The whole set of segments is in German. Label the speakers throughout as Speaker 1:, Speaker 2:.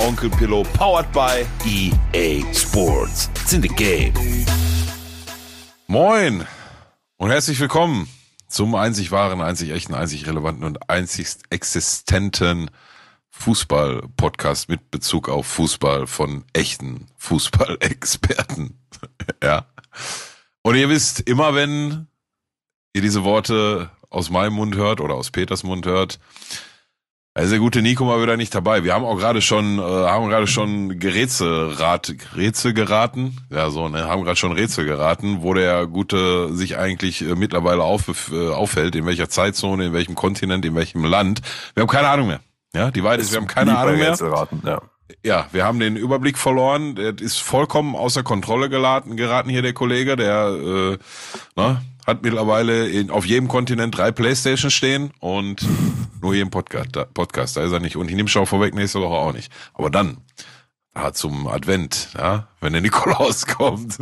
Speaker 1: Onkel Pillow, powered by EA Sports. It's in the game. Moin und herzlich willkommen zum einzig wahren, einzig echten, einzig relevanten und einzig existenten Fußball-Podcast mit Bezug auf Fußball von echten Fußballexperten. ja. Und ihr wisst, immer wenn ihr diese Worte aus meinem Mund hört oder aus Peters Mund hört, ist der gute Nico mal wieder nicht dabei. Wir haben auch gerade schon, äh, haben gerade schon Gerätselrat, Rätsel geraten. Ja, so, ne, haben gerade schon Rätsel geraten, wo der Gute sich eigentlich äh, mittlerweile auf, äh, aufhält, in welcher Zeitzone, in welchem Kontinent, in welchem Land. Wir haben keine Ahnung mehr. Ja, die Wahrheit ist, wir haben keine Ahnung mehr.
Speaker 2: Rätselraten, ja.
Speaker 1: Ja, wir haben den Überblick verloren. Der ist vollkommen außer Kontrolle geraten, geraten hier der Kollege, der äh, ne, hat mittlerweile in, auf jedem Kontinent drei Playstation stehen und nur hier im Podcast, da, Podcast, da ist er nicht. Und ich nehme schon vorweg, nächste Woche auch nicht. Aber dann, ah, zum Advent, ja, wenn der Nikolaus kommt,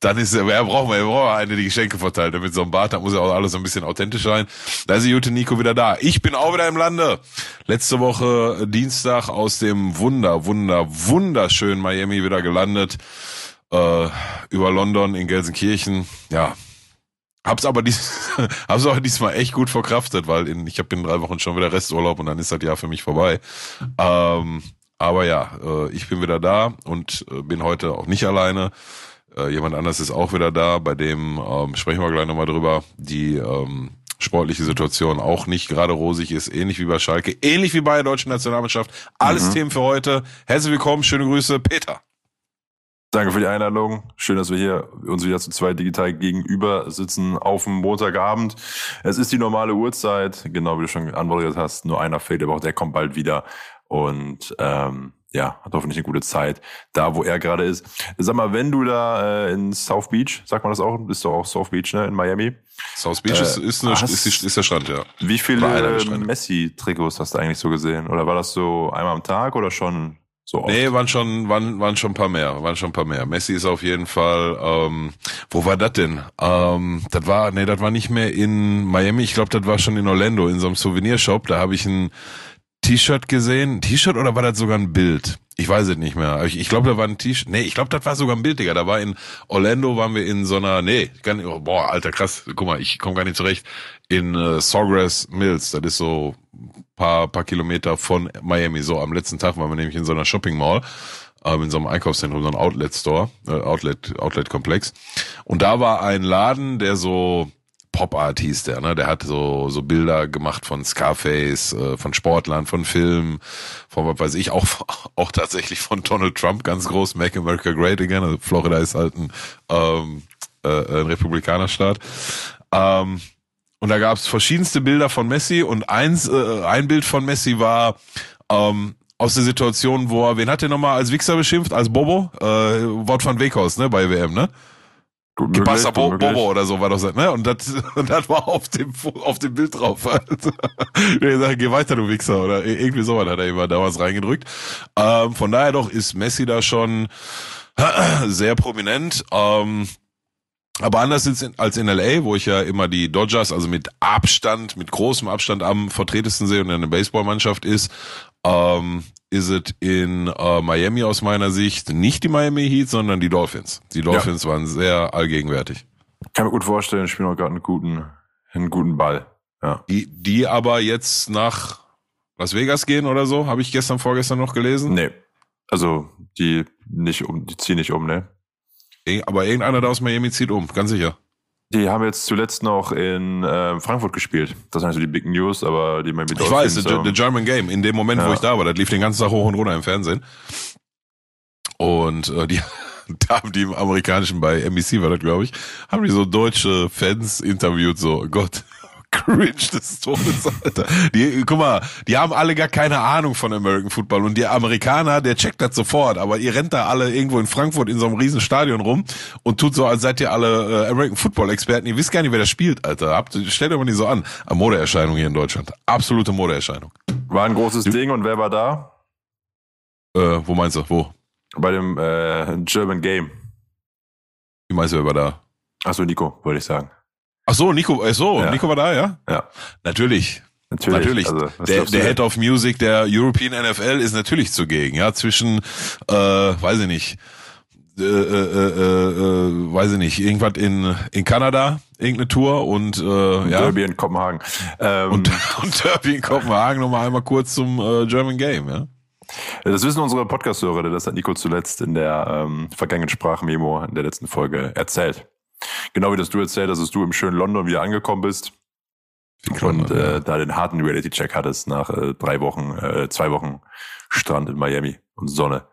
Speaker 1: dann ist er, wer braucht man, braucht eine, die Geschenke verteilt. Mit so einem Bart, da muss ja auch alles so ein bisschen authentisch sein. Da ist die gute Nico wieder da. Ich bin auch wieder im Lande. Letzte Woche Dienstag aus dem wunder, wunder, wunderschönen Miami wieder gelandet. Äh, über London in Gelsenkirchen. Ja, Hab's aber dies, hab's aber diesmal echt gut verkraftet, weil in, ich habe in drei Wochen schon wieder Resturlaub und dann ist das Jahr für mich vorbei. Ähm, aber ja, äh, ich bin wieder da und äh, bin heute auch nicht alleine. Äh, jemand anders ist auch wieder da, bei dem ähm, sprechen wir gleich nochmal drüber, die ähm, sportliche Situation auch nicht gerade rosig ist, ähnlich wie bei Schalke, ähnlich wie bei der deutschen Nationalmannschaft. Alles
Speaker 2: Mhm.
Speaker 1: Themen für heute. Herzlich willkommen, schöne Grüße, Peter.
Speaker 2: Danke für die Einladung. Schön, dass wir hier uns wieder zu zweit digital gegenüber sitzen auf dem Montagabend. Es ist die normale Uhrzeit, genau wie du schon anmoderiert hast. Nur einer fehlt, aber auch der kommt bald wieder. Und ähm, ja, hat hoffentlich eine gute Zeit, da wo er gerade ist. Sag mal, wenn du da äh, in South Beach, sagt man das auch, bist du auch South Beach, ne, in Miami.
Speaker 1: South Beach
Speaker 2: Äh,
Speaker 1: ist, ist, eine,
Speaker 2: hast-
Speaker 1: ist, ist der Strand, ja.
Speaker 2: Wie viele. Messi-Trikots hast du eigentlich so gesehen? Oder war das so einmal am Tag oder schon so oft?
Speaker 1: Nee, waren schon, waren, waren schon ein paar mehr, waren schon ein paar mehr. Messi ist auf jeden Fall, ähm, wo war das denn? Ähm, das war, nee, das war nicht mehr in Miami, ich glaube, das war schon in Orlando, in so einem Souvenirshop, da habe ich ein T-Shirt gesehen, T-Shirt oder war das sogar ein Bild? Ich weiß es nicht mehr. Ich, ich glaube, da war ein T-Shirt. Nee, ich glaube, das war sogar ein Bild, Digga. Da war in Orlando, waren wir in so einer, nee, gar nicht, oh, boah, alter, krass, guck mal, ich komme gar nicht zurecht. In äh, Sawgrass Mills, das ist so paar, paar Kilometer von Miami. So am letzten Tag waren wir nämlich in so einer Shopping Mall, ähm, in so einem Einkaufszentrum, so einem Outlet Store, äh, Outlet, Outlet Komplex. Und da war ein Laden, der so Pop Art hieß der, ne? Der hat so so Bilder gemacht von Scarface, äh, von Sportlern, von Filmen, von was weiß ich, auch auch tatsächlich von Donald Trump ganz groß, Make America Great Again. Also Florida ist halt ein, ähm, äh, ein Republikanerstaat. Ähm, und da gab's verschiedenste Bilder von Messi und eins, äh, ein Bild von Messi war ähm, aus der Situation, wo er, wen hat er nochmal als Wichser beschimpft? Als Bobo? Äh, Wort von Weghaus, ne, bei WM, ne?
Speaker 2: Gut möglich,
Speaker 1: Pasta
Speaker 2: gut
Speaker 1: Bo
Speaker 2: möglich.
Speaker 1: Bobo oder so war das, ne? Und das, und das war auf dem, auf dem Bild drauf. Halt. Der sagt, geh weiter, du Wichser. Oder irgendwie sowas hat er immer damals reingedrückt. Ähm, von daher doch ist Messi da schon sehr prominent. Ähm, aber anders als in LA, wo ich ja immer die Dodgers, also mit Abstand, mit großem Abstand am vertretesten sehe und eine Baseballmannschaft ist, ähm, ist es in äh, Miami aus meiner Sicht nicht die Miami Heat, sondern die Dolphins. Die Dolphins waren sehr allgegenwärtig.
Speaker 2: Kann mir gut vorstellen, spielen auch gerade einen guten, einen guten Ball. Ja.
Speaker 1: Die, die aber jetzt nach Las Vegas gehen oder so, habe ich gestern, vorgestern noch gelesen.
Speaker 2: Nee. Also, die nicht um, die ziehen nicht um, ne?
Speaker 1: Aber irgendeiner da aus Miami zieht um, ganz sicher.
Speaker 2: Die haben jetzt zuletzt noch in äh, Frankfurt gespielt. Das sind also die Big News, aber die Miami
Speaker 1: Ich weiß,
Speaker 2: Dolphins,
Speaker 1: the,
Speaker 2: ähm,
Speaker 1: the German Game, in dem Moment, wo
Speaker 2: Ja.
Speaker 1: ich da war, das lief den ganzen Tag hoch und runter im Fernsehen. Und äh, die da haben die im amerikanischen, bei NBC war das, glaube ich, haben die so deutsche Fans interviewt, so, Gott, cringe des Todes, Alter. Die, guck mal, die haben alle gar keine Ahnung von American Football und der Amerikaner, der checkt das sofort, aber ihr rennt da alle irgendwo in Frankfurt in so einem riesen Stadion rum und tut so, als seid ihr alle äh, American Football Experten. Ihr wisst gar nicht, wer das spielt, Alter. Habt, stellt euch mal nicht so an. Eine Modeerscheinung hier in Deutschland. Absolute Modeerscheinung.
Speaker 2: War ein großes Ding und wer war da?
Speaker 1: Äh, wo meinst du? Wo?
Speaker 2: Bei dem äh, German Game.
Speaker 1: Wie meinst du, wer war da?
Speaker 2: Achso, Nico, wollte ich sagen.
Speaker 1: Ach so, Nico, ach so,
Speaker 2: Ja.
Speaker 1: Nico war da, ja?
Speaker 2: Ja,
Speaker 1: Natürlich.
Speaker 2: natürlich.
Speaker 1: Natürlich.
Speaker 2: Also,
Speaker 1: der der? Head of Music der European NFL ist natürlich zugegen, ja, zwischen, äh, weiß ich nicht, äh, äh, äh, äh, weiß ich nicht, irgendwas in, in Kanada, irgendeine Tour und, äh, ja,
Speaker 2: Derby in Kopenhagen. Ähm,
Speaker 1: und, und Derby in Kopenhagen nochmal einmal kurz zum äh, German Game, ja.
Speaker 2: das wissen unsere Podcast-Hörer, das hat Nico zuletzt in der ähm, vergangenen Sprachmemo in der letzten Folge erzählt. Genau wie das du erzählt hast, dass du im schönen London wieder angekommen bist und äh, da den harten Reality-Check hattest nach äh, drei Wochen, äh, zwei Wochen Strand in Miami und Sonne.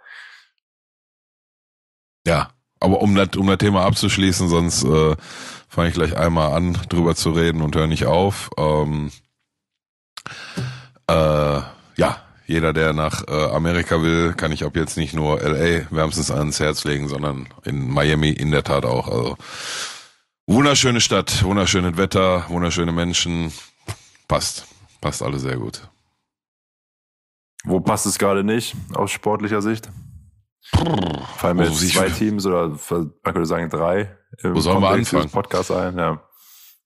Speaker 1: Ja, aber um das, um das Thema abzuschließen, sonst äh, fange ich gleich einmal an, drüber zu reden und höre nicht auf. Ähm, äh, jeder, der nach äh, Amerika will, kann ich ab jetzt nicht nur LA wärmstens ans Herz legen, sondern in Miami in der Tat auch. Also wunderschöne Stadt, wunderschönes Wetter, wunderschöne Menschen. Passt. Passt alles sehr gut.
Speaker 2: Wo passt es gerade nicht aus sportlicher Sicht? Fallen mir
Speaker 1: Wo
Speaker 2: jetzt
Speaker 1: sich-
Speaker 2: zwei Teams oder man könnte sagen drei
Speaker 1: Wo sollen wir anfangen?
Speaker 2: Podcast ein? Ja.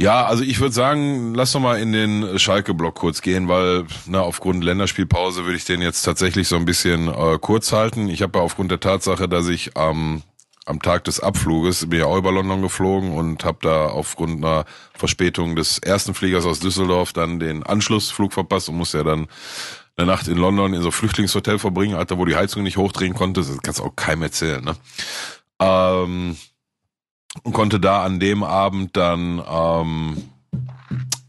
Speaker 1: Ja, also ich würde sagen, lass doch mal in den Schalke-Block kurz gehen, weil na, aufgrund Länderspielpause würde ich den jetzt tatsächlich so ein bisschen äh, kurz halten. Ich habe ja aufgrund der Tatsache, dass ich am am Tag des Abfluges bin ja auch über London geflogen und habe da aufgrund einer Verspätung des ersten Fliegers aus Düsseldorf dann den Anschlussflug verpasst und musste ja dann eine Nacht in London in so einem Flüchtlingshotel verbringen, Alter, wo die Heizung nicht hochdrehen konnte. Das kannst du auch keinem erzählen, ne? Ähm, und konnte da an dem Abend dann, ähm,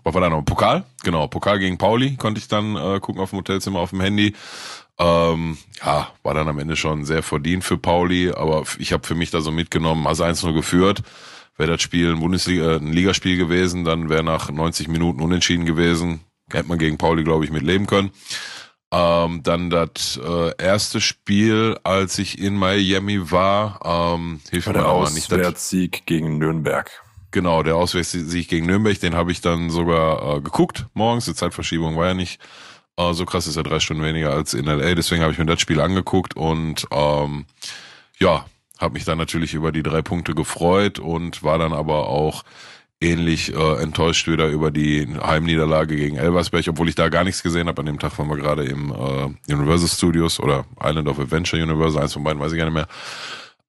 Speaker 1: was war da noch? Pokal? Genau, Pokal gegen Pauli konnte ich dann äh, gucken auf dem Hotelzimmer auf dem Handy. Ähm, ja, war dann am Ende schon sehr verdient für Pauli, aber ich habe für mich da so mitgenommen, hast 1-0 geführt. Wäre das Spiel ein Bundesliga, äh, ein Ligaspiel gewesen, dann wäre nach 90 Minuten unentschieden gewesen. Hätte man gegen Pauli, glaube ich, mit leben können. Ähm, dann das äh, erste Spiel, als ich in Miami war, ähm, hilft mir
Speaker 2: der
Speaker 1: auch nicht. Das,
Speaker 2: Auswärtssieg gegen Nürnberg.
Speaker 1: genau, der Auswärtssieg gegen Nürnberg, den habe ich dann sogar äh, geguckt morgens. Die Zeitverschiebung war ja nicht äh, so krass, ist ja drei Stunden weniger als in LA. Deswegen habe ich mir das Spiel angeguckt und ähm, ja, habe mich dann natürlich über die drei Punkte gefreut und war dann aber auch ähnlich äh, enttäuscht wieder über die Heimniederlage gegen Elversberg, obwohl ich da gar nichts gesehen habe. An dem Tag waren wir gerade im äh, Universal Studios oder Island of Adventure Universal, eins von beiden weiß ich gar nicht mehr.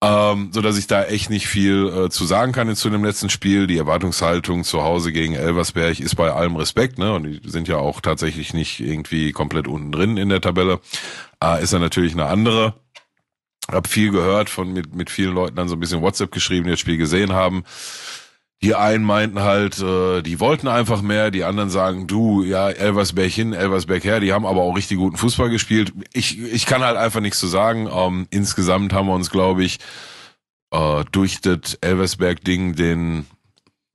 Speaker 1: Ähm, so dass ich da echt nicht viel äh, zu sagen kann zu dem letzten Spiel. Die Erwartungshaltung zu Hause gegen Elversberg ist bei allem Respekt, ne? Und die sind ja auch tatsächlich nicht irgendwie komplett unten drin in der Tabelle. Äh, ist ja natürlich eine andere. Hab viel gehört von mit, mit vielen Leuten dann so ein bisschen WhatsApp geschrieben, die das Spiel gesehen haben. Die einen meinten halt, äh, die wollten einfach mehr, die anderen sagen, du, ja, Elversberg hin, Elversberg her, die haben aber auch richtig guten Fußball gespielt. Ich, ich kann halt einfach nichts zu sagen. Ähm, insgesamt haben wir uns, glaube ich, äh, durch das Elversberg-Ding den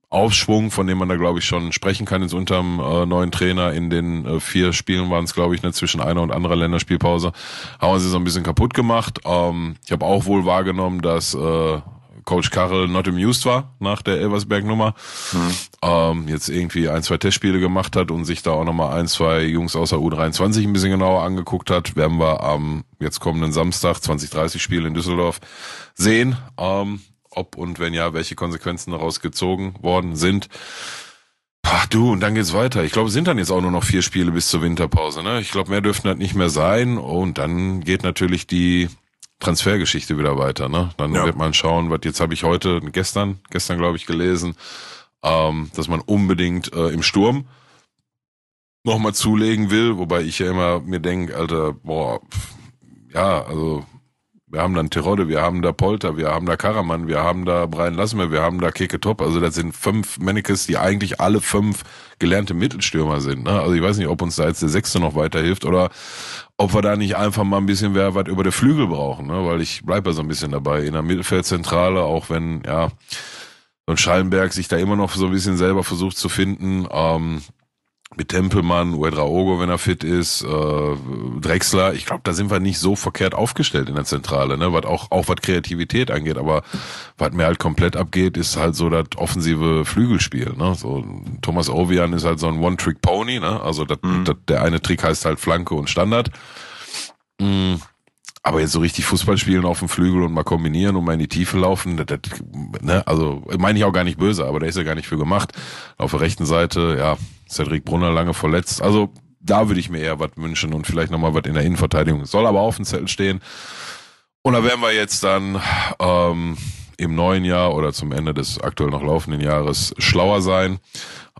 Speaker 1: Aufschwung, von dem man da, glaube ich, schon sprechen kann, jetzt unterm äh, neuen Trainer in den äh, vier Spielen waren es, glaube ich, ne, zwischen einer und anderer Länderspielpause, haben wir sie so ein bisschen kaputt gemacht. Ähm, ich habe auch wohl wahrgenommen, dass äh, Coach Karel not amused war nach der Elversberg-Nummer. Ähm, jetzt irgendwie ein, zwei Testspiele gemacht hat und sich da auch nochmal ein, zwei Jungs außer U23 ein bisschen genauer angeguckt hat. Werden wir am jetzt kommenden Samstag 2030 Spiel in Düsseldorf sehen. Ähm, ob und wenn ja, welche Konsequenzen daraus gezogen worden sind. Ach du, und dann geht's weiter. Ich glaube, es sind dann jetzt auch nur noch vier Spiele bis zur Winterpause. Ne? Ich glaube, mehr dürften halt nicht mehr sein. Und dann geht natürlich die Transfergeschichte wieder weiter. Ne? Dann
Speaker 2: Ja.
Speaker 1: wird man schauen, was jetzt habe ich heute, gestern, gestern glaube ich gelesen, ähm, dass man unbedingt äh, im Sturm nochmal zulegen will, wobei ich ja immer mir denke, Alter, boah, pff, ja, also wir haben dann Terodde, wir haben da Polter, wir haben da Karaman, wir haben da Brian Lassmer, wir haben da Keke Top. Also das sind fünf Mannekes, die eigentlich alle fünf gelernte Mittelstürmer sind. Ne? Also ich weiß nicht, ob uns da jetzt der Sechste noch weiterhilft oder ob wir da nicht einfach mal ein bisschen wer was über der Flügel brauchen. Ne? Weil ich bleibe ja so ein bisschen dabei in der Mittelfeldzentrale, auch wenn, ja, und Schallenberg sich da immer noch so ein bisschen selber versucht zu finden. Ähm, mit Tempelmann, Uedraogo, wenn er fit ist, äh, Drexler. Ich glaube, da sind wir nicht so verkehrt aufgestellt in der Zentrale, ne? Was auch auch was Kreativität angeht, aber was mir halt komplett abgeht, ist halt so das offensive Flügelspiel, ne? So Thomas Ovian ist halt so ein One-Trick-Pony, ne? Also dat, mhm. dat, der eine Trick heißt halt Flanke und Standard. Mhm. Aber jetzt so richtig Fußball spielen auf dem Flügel und mal kombinieren und mal in die Tiefe laufen, das, das, ne, also meine ich auch gar nicht böse, aber der ist ja gar nicht für gemacht. Auf der rechten Seite, ja, Cedric Brunner lange verletzt. Also da würde ich mir eher was wünschen und vielleicht nochmal was in der Innenverteidigung. Soll aber auf dem Zettel stehen. Und da werden wir jetzt dann ähm, im neuen Jahr oder zum Ende des aktuell noch laufenden Jahres schlauer sein.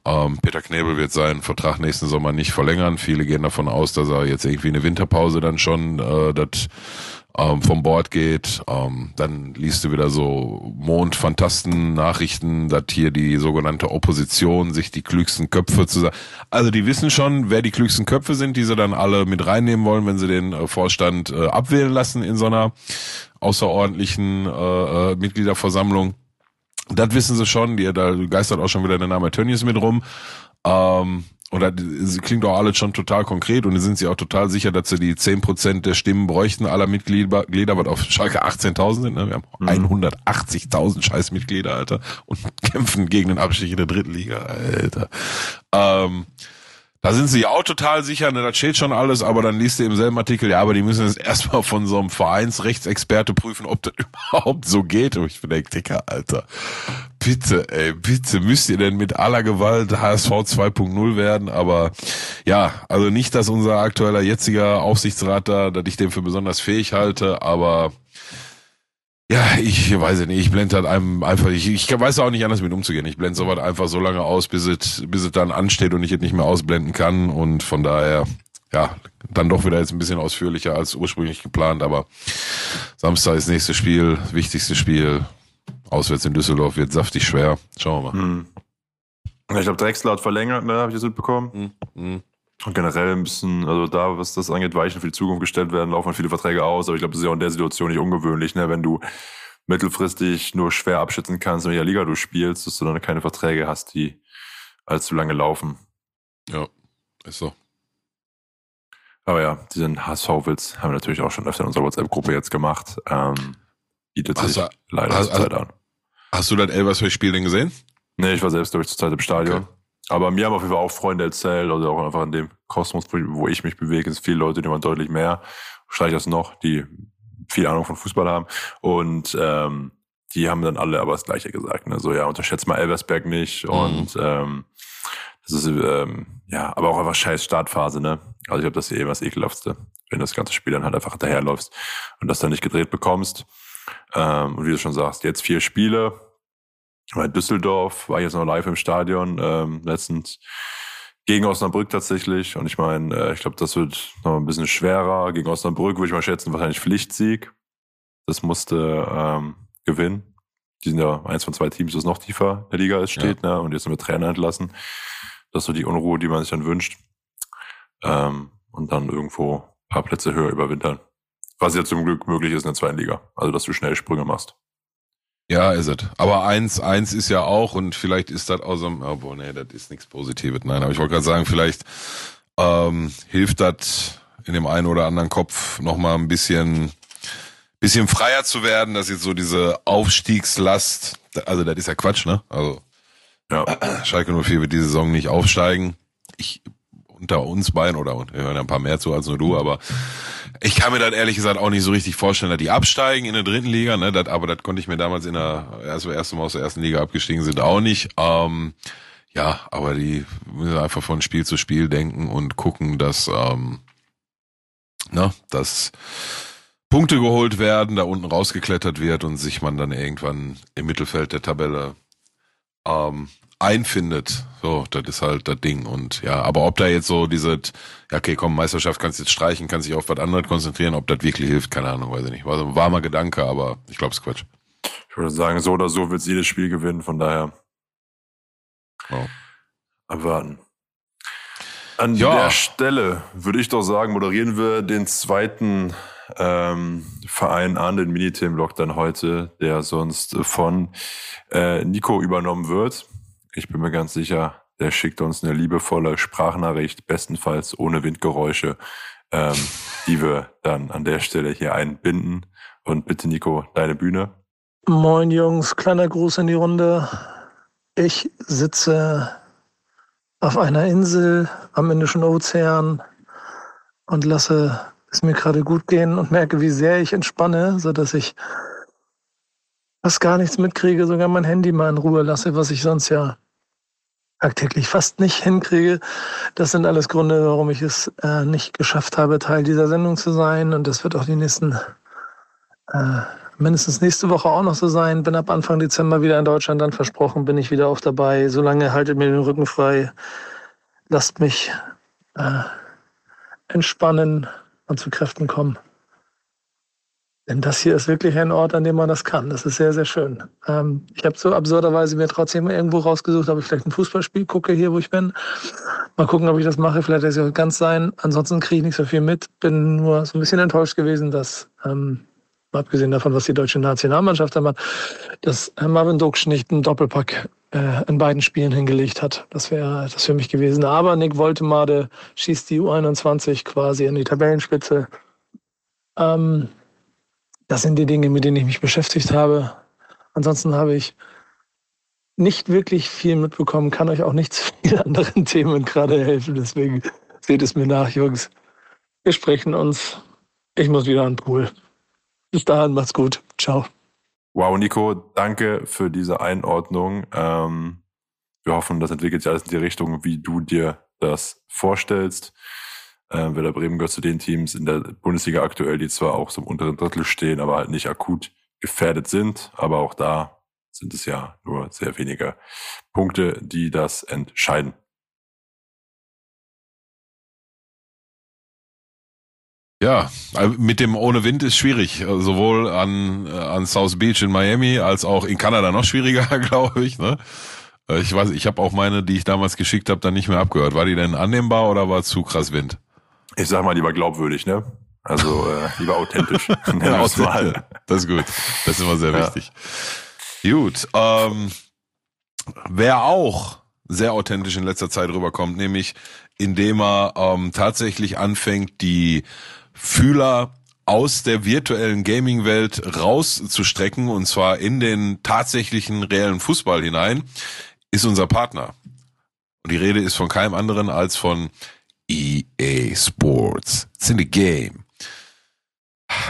Speaker 1: Ähm, Peter Knebel wird seinen Vertrag nächsten Sommer nicht verlängern. Viele gehen davon aus, dass er jetzt irgendwie eine Winterpause dann schon äh, das ähm, vom Bord geht. Ähm, dann liest du wieder so Mond-Fantasten-Nachrichten, dass hier die sogenannte Opposition sich die klügsten Köpfe zusammen. Also die wissen schon, wer die klügsten Köpfe sind, die sie dann alle mit reinnehmen wollen, wenn sie den äh, Vorstand äh, abwählen lassen in so einer außerordentlichen äh, äh, Mitgliederversammlung. Das wissen sie schon, die, da geistert auch schon wieder der Name Tönnies mit rum. Ähm, und das klingt auch alles schon total konkret und sind sie auch total sicher, dass sie die zehn Prozent der Stimmen bräuchten aller Mitglieder, Glieder, was auf Schalke 18.000 sind. Ne? Wir haben mhm. 180.000 scheiß Mitglieder, Alter, und kämpfen gegen den Abstieg in der dritten Liga, Alter. Ähm, da sind sie auch total sicher, ne, das steht schon alles, aber dann liest du im selben Artikel, ja, aber die müssen jetzt erstmal von so einem Vereinsrechtsexperte prüfen, ob das überhaupt so geht. Und ich bin der Dicker, Alter. Bitte, ey, bitte, müsst ihr denn mit aller Gewalt HSV 2.0 werden? Aber ja, also nicht, dass unser aktueller jetziger Aufsichtsrat da, dass ich den für besonders fähig halte, aber ja, ich weiß nicht, ich blende halt einem einfach, ich, ich weiß auch nicht anders mit umzugehen. Ich blende sowas einfach so lange aus, bis es, bis es dann ansteht und ich es nicht mehr ausblenden kann. Und von daher, ja, dann doch wieder jetzt ein bisschen ausführlicher als ursprünglich geplant. Aber Samstag ist nächstes Spiel, wichtigstes Spiel. Auswärts in Düsseldorf wird saftig schwer. Schauen wir mal. Hm.
Speaker 2: Ich glaube, Drexler hat verlängert, ne, habe ich das mitbekommen. Hm. Hm. Und generell ein bisschen, also da, was das angeht, Weichen für die Zukunft gestellt werden, laufen viele Verträge aus. Aber ich glaube, das ist ja auch in der Situation nicht ungewöhnlich, ne? wenn du mittelfristig nur schwer abschätzen kannst, in welcher Liga du spielst, dass du dann keine Verträge hast, die allzu lange laufen.
Speaker 1: Ja, ist so.
Speaker 2: Aber ja, diesen HSV-Witz haben wir natürlich auch schon öfter in unserer WhatsApp-Gruppe jetzt gemacht. Ähm, bietet sich hast leider hast, Zeit an.
Speaker 1: Hast du das Elversberg-Spiel denn gesehen?
Speaker 2: Nee, ich war selbst durch zur Zeit im Stadion. Okay. Aber mir haben auf jeden Fall auch Freunde erzählt, also auch einfach in dem Kosmos, wo ich mich bewege, sind viele Leute, die man deutlich mehr, wahrscheinlich das noch, die viel Ahnung von Fußball haben. Und ähm, die haben dann alle aber das Gleiche gesagt. Ne? So, ja, unterschätzt mal Elversberg nicht. Mhm. Und ähm, das ist, ähm, ja, aber auch einfach scheiß Startphase, ne? Also ich glaube, das ist eh das Ekelhaftste, wenn das ganze Spiel dann halt einfach daherläufst und das dann nicht gedreht bekommst. Ähm, und wie du schon sagst, jetzt vier Spiele, bei Düsseldorf war ich jetzt noch live im Stadion, ähm, letztens gegen Osnabrück tatsächlich. Und ich meine, äh, ich glaube, das wird noch ein bisschen schwerer. Gegen Osnabrück würde ich mal schätzen, wahrscheinlich Pflichtsieg. Das musste ähm, gewinnen. Die sind ja eins von zwei Teams, das noch tiefer in der Liga ist, steht, ja. ne? Und jetzt mit Trainer entlassen. Das ist so die Unruhe, die man sich dann wünscht. Ähm, und dann irgendwo ein paar Plätze höher überwintern. Was ja zum Glück möglich ist in der zweiten Liga. Also, dass du schnell Sprünge machst.
Speaker 1: Ja, ist es. Aber eins, eins ist ja auch, und vielleicht ist das aus dem, oh, nee, das ist nichts Positives. Nein, aber ich wollte gerade sagen, vielleicht ähm, hilft das in dem einen oder anderen Kopf nochmal ein bisschen, bisschen freier zu werden, dass jetzt so diese Aufstiegslast, also das ist ja Quatsch, ne? Also ja. Schalke 04 wird diese Saison nicht aufsteigen. Ich unter uns beiden oder wir hören ja ein paar mehr zu als nur du, aber ich kann mir das ehrlich gesagt auch nicht so richtig vorstellen, dass die absteigen in der dritten Liga, ne? Das, aber das konnte ich mir damals in der, als wir erste Mal aus der ersten Liga abgestiegen sind, auch nicht. Ähm, ja, aber die müssen einfach von Spiel zu Spiel denken und gucken, dass, ähm, na, dass Punkte geholt werden, da unten rausgeklettert wird und sich man dann irgendwann im Mittelfeld der Tabelle ähm, einfindet. So, das ist halt das Ding. Und ja, aber ob da jetzt so diese, ja, okay, komm, Meisterschaft kannst jetzt streichen, kannst dich auf was anderes konzentrieren, ob das wirklich hilft, keine Ahnung, weiß ich nicht. War so ein warmer Gedanke, aber ich glaube, es ist Quatsch.
Speaker 2: Ich würde sagen, so oder so wird jedes Spiel gewinnen, von daher. Oh. Abwarten. An ja. der Stelle würde ich doch sagen, moderieren wir den zweiten ähm, Verein an, den Minithemenblock dann heute, der sonst von äh, Nico übernommen wird. Ich bin mir ganz sicher, der schickt uns eine liebevolle Sprachnachricht, bestenfalls ohne Windgeräusche, ähm, die wir dann an der Stelle hier einbinden. Und bitte, Nico, deine Bühne.
Speaker 3: Moin Jungs, kleiner Gruß in die Runde. Ich sitze auf einer Insel am Indischen Ozean und lasse es mir gerade gut gehen und merke, wie sehr ich entspanne, sodass ich fast gar nichts mitkriege, sogar mein Handy mal in Ruhe lasse, was ich sonst ja tagtäglich fast nicht hinkriege. Das sind alles Gründe, warum ich es äh, nicht geschafft habe, Teil dieser Sendung zu sein. Und das wird auch die nächsten, äh, mindestens nächste Woche auch noch so sein. Bin ab Anfang Dezember wieder in Deutschland, dann versprochen, bin ich wieder auf dabei. Solange haltet mir den Rücken frei. Lasst mich äh, entspannen und zu Kräften kommen. Denn das hier ist wirklich ein Ort, an dem man das kann. Das ist sehr, sehr schön. Ähm, ich habe so absurderweise mir trotzdem irgendwo rausgesucht, ob ich vielleicht ein Fußballspiel gucke, hier wo ich bin. Mal gucken, ob ich das mache. Vielleicht ist es ganz sein. Ansonsten kriege ich nicht so viel mit. Bin nur so ein bisschen enttäuscht gewesen, dass, ähm, abgesehen davon, was die deutsche Nationalmannschaft da macht, dass Marvin Duksch nicht einen Doppelpack äh, in beiden Spielen hingelegt hat. Das wäre das für mich gewesen. Aber Nick Woltemade schießt die U21 quasi in die Tabellenspitze. Ähm, das sind die Dinge, mit denen ich mich beschäftigt habe. Ansonsten habe ich nicht wirklich viel mitbekommen, kann euch auch nicht zu vielen anderen Themen gerade helfen. Deswegen seht es mir nach, Jungs. Wir sprechen uns. Ich muss wieder an den Pool. Bis dahin, macht's gut. Ciao.
Speaker 2: Wow, Nico, danke für diese Einordnung. Ähm, wir hoffen, das entwickelt sich alles in die Richtung, wie du dir das vorstellst. Äh, Werder Bremen gehört zu den Teams in der Bundesliga aktuell, die zwar auch so im unteren Drittel stehen, aber halt nicht akut gefährdet sind. Aber auch da sind es ja nur sehr wenige Punkte, die das entscheiden.
Speaker 1: Ja, also mit dem ohne Wind ist schwierig, sowohl an, an South Beach in Miami als auch in Kanada noch schwieriger, glaube ich. Ne? Ich weiß, ich habe auch meine, die ich damals geschickt habe, dann nicht mehr abgehört. War die denn annehmbar oder war zu krass Wind?
Speaker 2: Ich sag mal lieber glaubwürdig, ne? Also äh, lieber authentisch.
Speaker 1: ja, authentisch. Das ist gut. Das ist immer sehr ja. wichtig. Gut. Ähm, wer auch sehr authentisch in letzter Zeit rüberkommt, nämlich indem er ähm, tatsächlich anfängt, die Fühler aus der virtuellen Gaming-Welt rauszustrecken und zwar in den tatsächlichen reellen Fußball hinein, ist unser Partner. Und die Rede ist von keinem anderen als von EA Sports. It's in the game.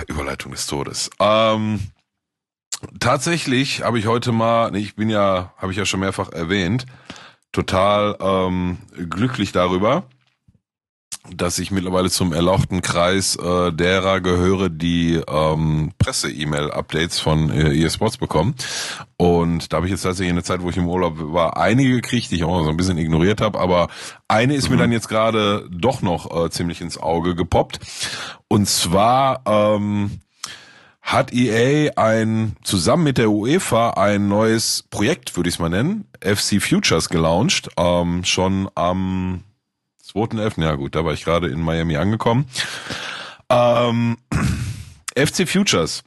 Speaker 1: Überleitung des Todes. Ähm, tatsächlich habe ich heute mal, ich bin ja, habe ich ja schon mehrfach erwähnt, total ähm, glücklich darüber, dass ich mittlerweile zum erlauchten Kreis äh, derer gehöre, die ähm, Presse-E-Mail-Updates von äh, eSports bekommen. Und da habe ich jetzt tatsächlich in der Zeit, wo ich im Urlaub war, einige gekriegt, die ich auch so ein bisschen ignoriert habe. Aber eine ist mhm. mir dann jetzt gerade doch noch äh, ziemlich ins Auge gepoppt. Und zwar ähm, hat EA ein zusammen mit der UEFA ein neues Projekt, würde ich es mal nennen, FC Futures gelauncht, ähm, schon am 2.11. Ja gut, da war ich gerade in Miami angekommen. Ähm, FC Futures.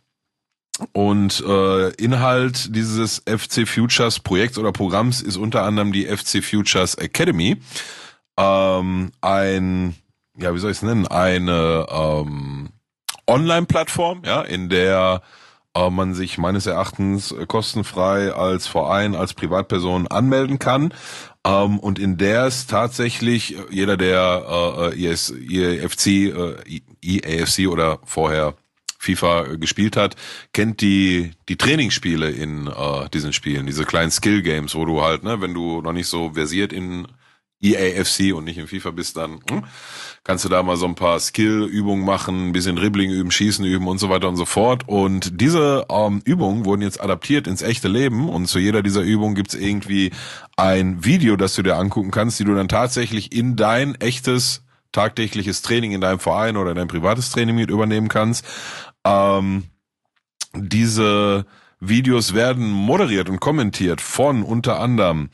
Speaker 1: Und äh, Inhalt dieses FC Futures Projekts oder Programms ist unter anderem die FC Futures Academy. Ähm, ein, ja, wie soll ich es nennen? Eine ähm, Online-Plattform, ja, in der äh, man sich meines Erachtens kostenfrei als Verein, als Privatperson anmelden kann ähm, und in der es tatsächlich äh, jeder, der äh, EFC, äh, EAFC oder vorher FIFA gespielt hat, kennt die die Trainingsspiele in äh, diesen Spielen, diese kleinen Skill Games, wo du halt, ne, wenn du noch nicht so versiert in EAFC und nicht in FIFA bist, dann hm, kannst du da mal so ein paar Skill-Übungen machen, ein bisschen Dribbling üben, Schießen üben und so weiter und so fort. Und diese ähm, Übungen wurden jetzt adaptiert ins echte Leben und zu jeder dieser Übungen gibt's irgendwie ein Video, das du dir angucken kannst, die du dann tatsächlich in dein echtes tagtägliches Training in deinem Verein oder dein privates Training mit übernehmen kannst. Ähm, diese Videos werden moderiert und kommentiert von unter anderem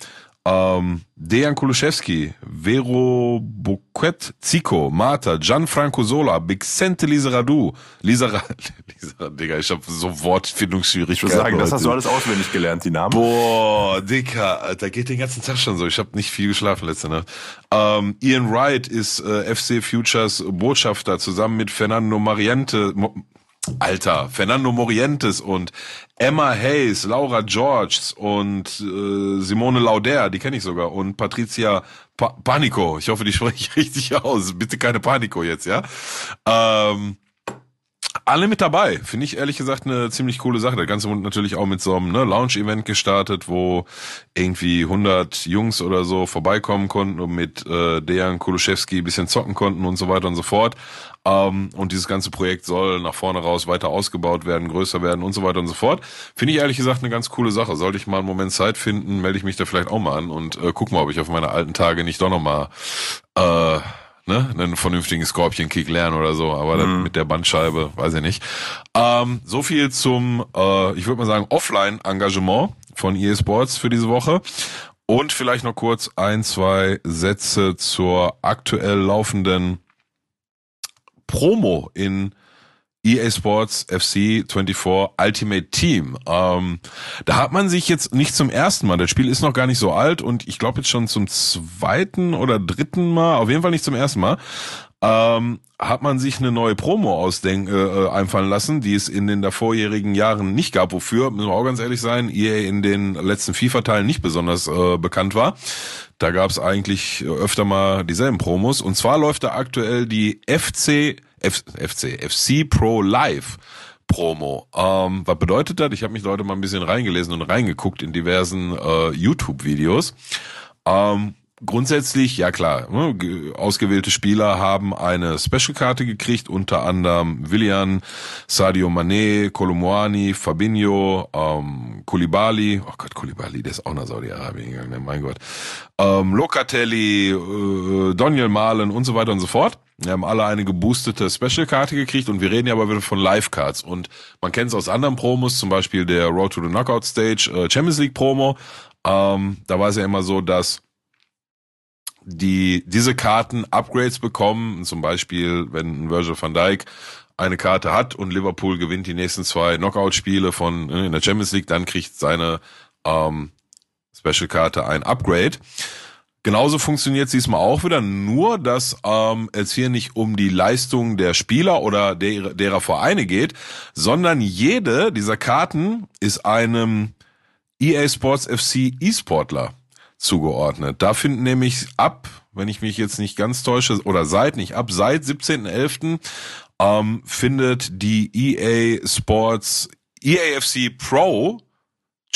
Speaker 1: ähm, Dejan Kuluszewski, Vero Boquet Zico, Marta, Gianfranco Sola, Bixente Lisaradu, Lisara, Lisara, Digga, ich habe so Wortfindungsschwierigkeiten.
Speaker 2: Ich würde sagen, das hast du alles auswendig gelernt, die Namen.
Speaker 1: Boah, Digga, da geht den ganzen Tag schon so. Ich habe nicht viel geschlafen letzte Nacht. Ähm, Ian Wright ist äh, FC Futures Botschafter zusammen mit Fernando Mariente, Mo Alter, Fernando Morientes und Emma Hayes, Laura Georges und äh, Simone Lauder, die kenne ich sogar, und Patricia pa Panico. Ich hoffe, die spreche ich richtig aus. Bitte keine Panico jetzt, ja. Ähm, alle mit dabei. Finde ich ehrlich gesagt eine ziemlich coole Sache. Der ganze Mund natürlich auch mit so einem ne, Lounge-Event gestartet, wo irgendwie 100 Jungs oder so vorbeikommen konnten und mit äh, Dejan Kuluszewski bisschen zocken konnten und so weiter und so fort. Ähm, und dieses ganze Projekt soll nach vorne raus weiter ausgebaut werden, größer werden und so weiter und so fort. Finde ich ehrlich gesagt eine ganz coole Sache. Sollte ich mal einen Moment Zeit finden, melde ich mich da vielleicht auch mal an und äh, guck mal, ob ich auf meine alten Tage nicht doch nochmal äh, ne, einen vernünftigen Scorpion-Kick lernen oder so, aber dann mit der Bandscheibe, weiß ich nicht. Ähm, so viel zum, äh, ich würde mal sagen, Offline-Engagement von EA Sports für diese Woche. Und vielleicht noch kurz ein, zwei Sätze zur aktuell laufenden Promo in EA Sports FC 24 Ultimate Team. Ähm, da hat man sich jetzt nicht zum ersten Mal, das Spiel ist noch gar nicht so alt und ich glaube jetzt schon zum zweiten oder dritten Mal, auf jeden Fall nicht zum ersten Mal, ähm, hat man sich eine neue Promo ausdenken, äh, einfallen lassen, die es in den davorjährigen Jahren nicht gab. Wofür, müssen wir auch ganz ehrlich sein, EA in den letzten FIFA-Teilen nicht besonders äh, bekannt war. Da gab es eigentlich öfter mal dieselben Promos. Und zwar läuft da aktuell die FC F FC, FC Pro Live Promo. Ähm, was bedeutet das? Ich habe mich Leute mal ein bisschen reingelesen und reingeguckt in diversen äh, YouTube-Videos. Ähm, grundsätzlich, ja klar, ne, ausgewählte Spieler haben eine Special-Karte gekriegt, unter anderem Willian, Sadio Mané, Kolomwani, Fabinho, ähm, Kulibali, oh Gott, Kulibali, der ist auch nach Saudi-Arabien gegangen, mein Gott, ähm, Locatelli, äh, Daniel Malen und so weiter und so fort. Wir haben alle eine geboostete Special-Karte gekriegt und wir reden ja aber wieder von Live-Cards. Und man kennt es aus anderen Promos, zum Beispiel der Road to the Knockout Stage äh, Champions League Promo. Ähm, da war es ja immer so, dass die diese Karten Upgrades bekommen, zum Beispiel wenn Virgil van Dijk eine Karte hat und Liverpool gewinnt die nächsten zwei Knockout-Spiele von in der Champions League, dann kriegt seine ähm, Special-Karte ein Upgrade. Genauso funktioniert diesmal auch wieder, nur dass ähm, es hier nicht um die Leistung der Spieler oder der, derer Vereine geht, sondern jede dieser Karten ist einem EA Sports FC E-Sportler zugeordnet. Da finden nämlich ab, wenn ich mich jetzt nicht ganz täusche, oder seit nicht ab, seit 17.11. Ähm, findet die EA Sports EAFC Pro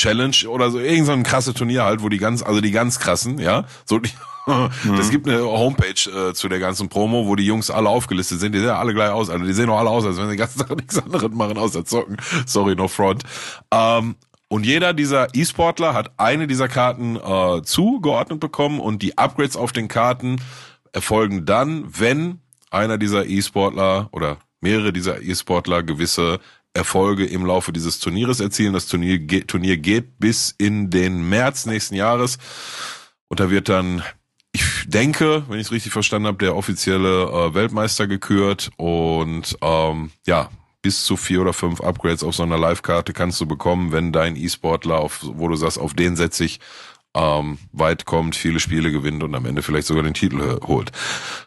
Speaker 1: Challenge oder so irgend so ein krasse Turnier halt, wo die ganz, also die ganz krassen, ja, so die, das gibt eine Homepage äh, zu der ganzen Promo, wo die Jungs alle aufgelistet sind. Die sehen alle gleich aus, also die sehen auch alle aus, als wenn sie den ganzen Tag nichts anderes machen außer zocken. Sorry, no front. Ähm, und jeder dieser E-Sportler hat eine dieser Karten äh, zugeordnet bekommen und die Upgrades auf den Karten erfolgen dann, wenn einer dieser E-Sportler oder mehrere dieser E-Sportler gewisse Erfolge im Laufe dieses Turnieres erzielen. Das Turnier, geht, Turnier geht bis in den März nächsten Jahres. Und da wird dann, ich denke, wenn ich es richtig verstanden habe, der offizielle äh, Weltmeister gekürt. Und ähm, ja, bis zu vier oder fünf Upgrades auf so einer Live-Karte kannst du bekommen, wenn dein E-Sportler, wo du sagst, auf den setze ich, ähm, weit kommt, viele Spiele gewinnt und am Ende vielleicht sogar den Titel holt.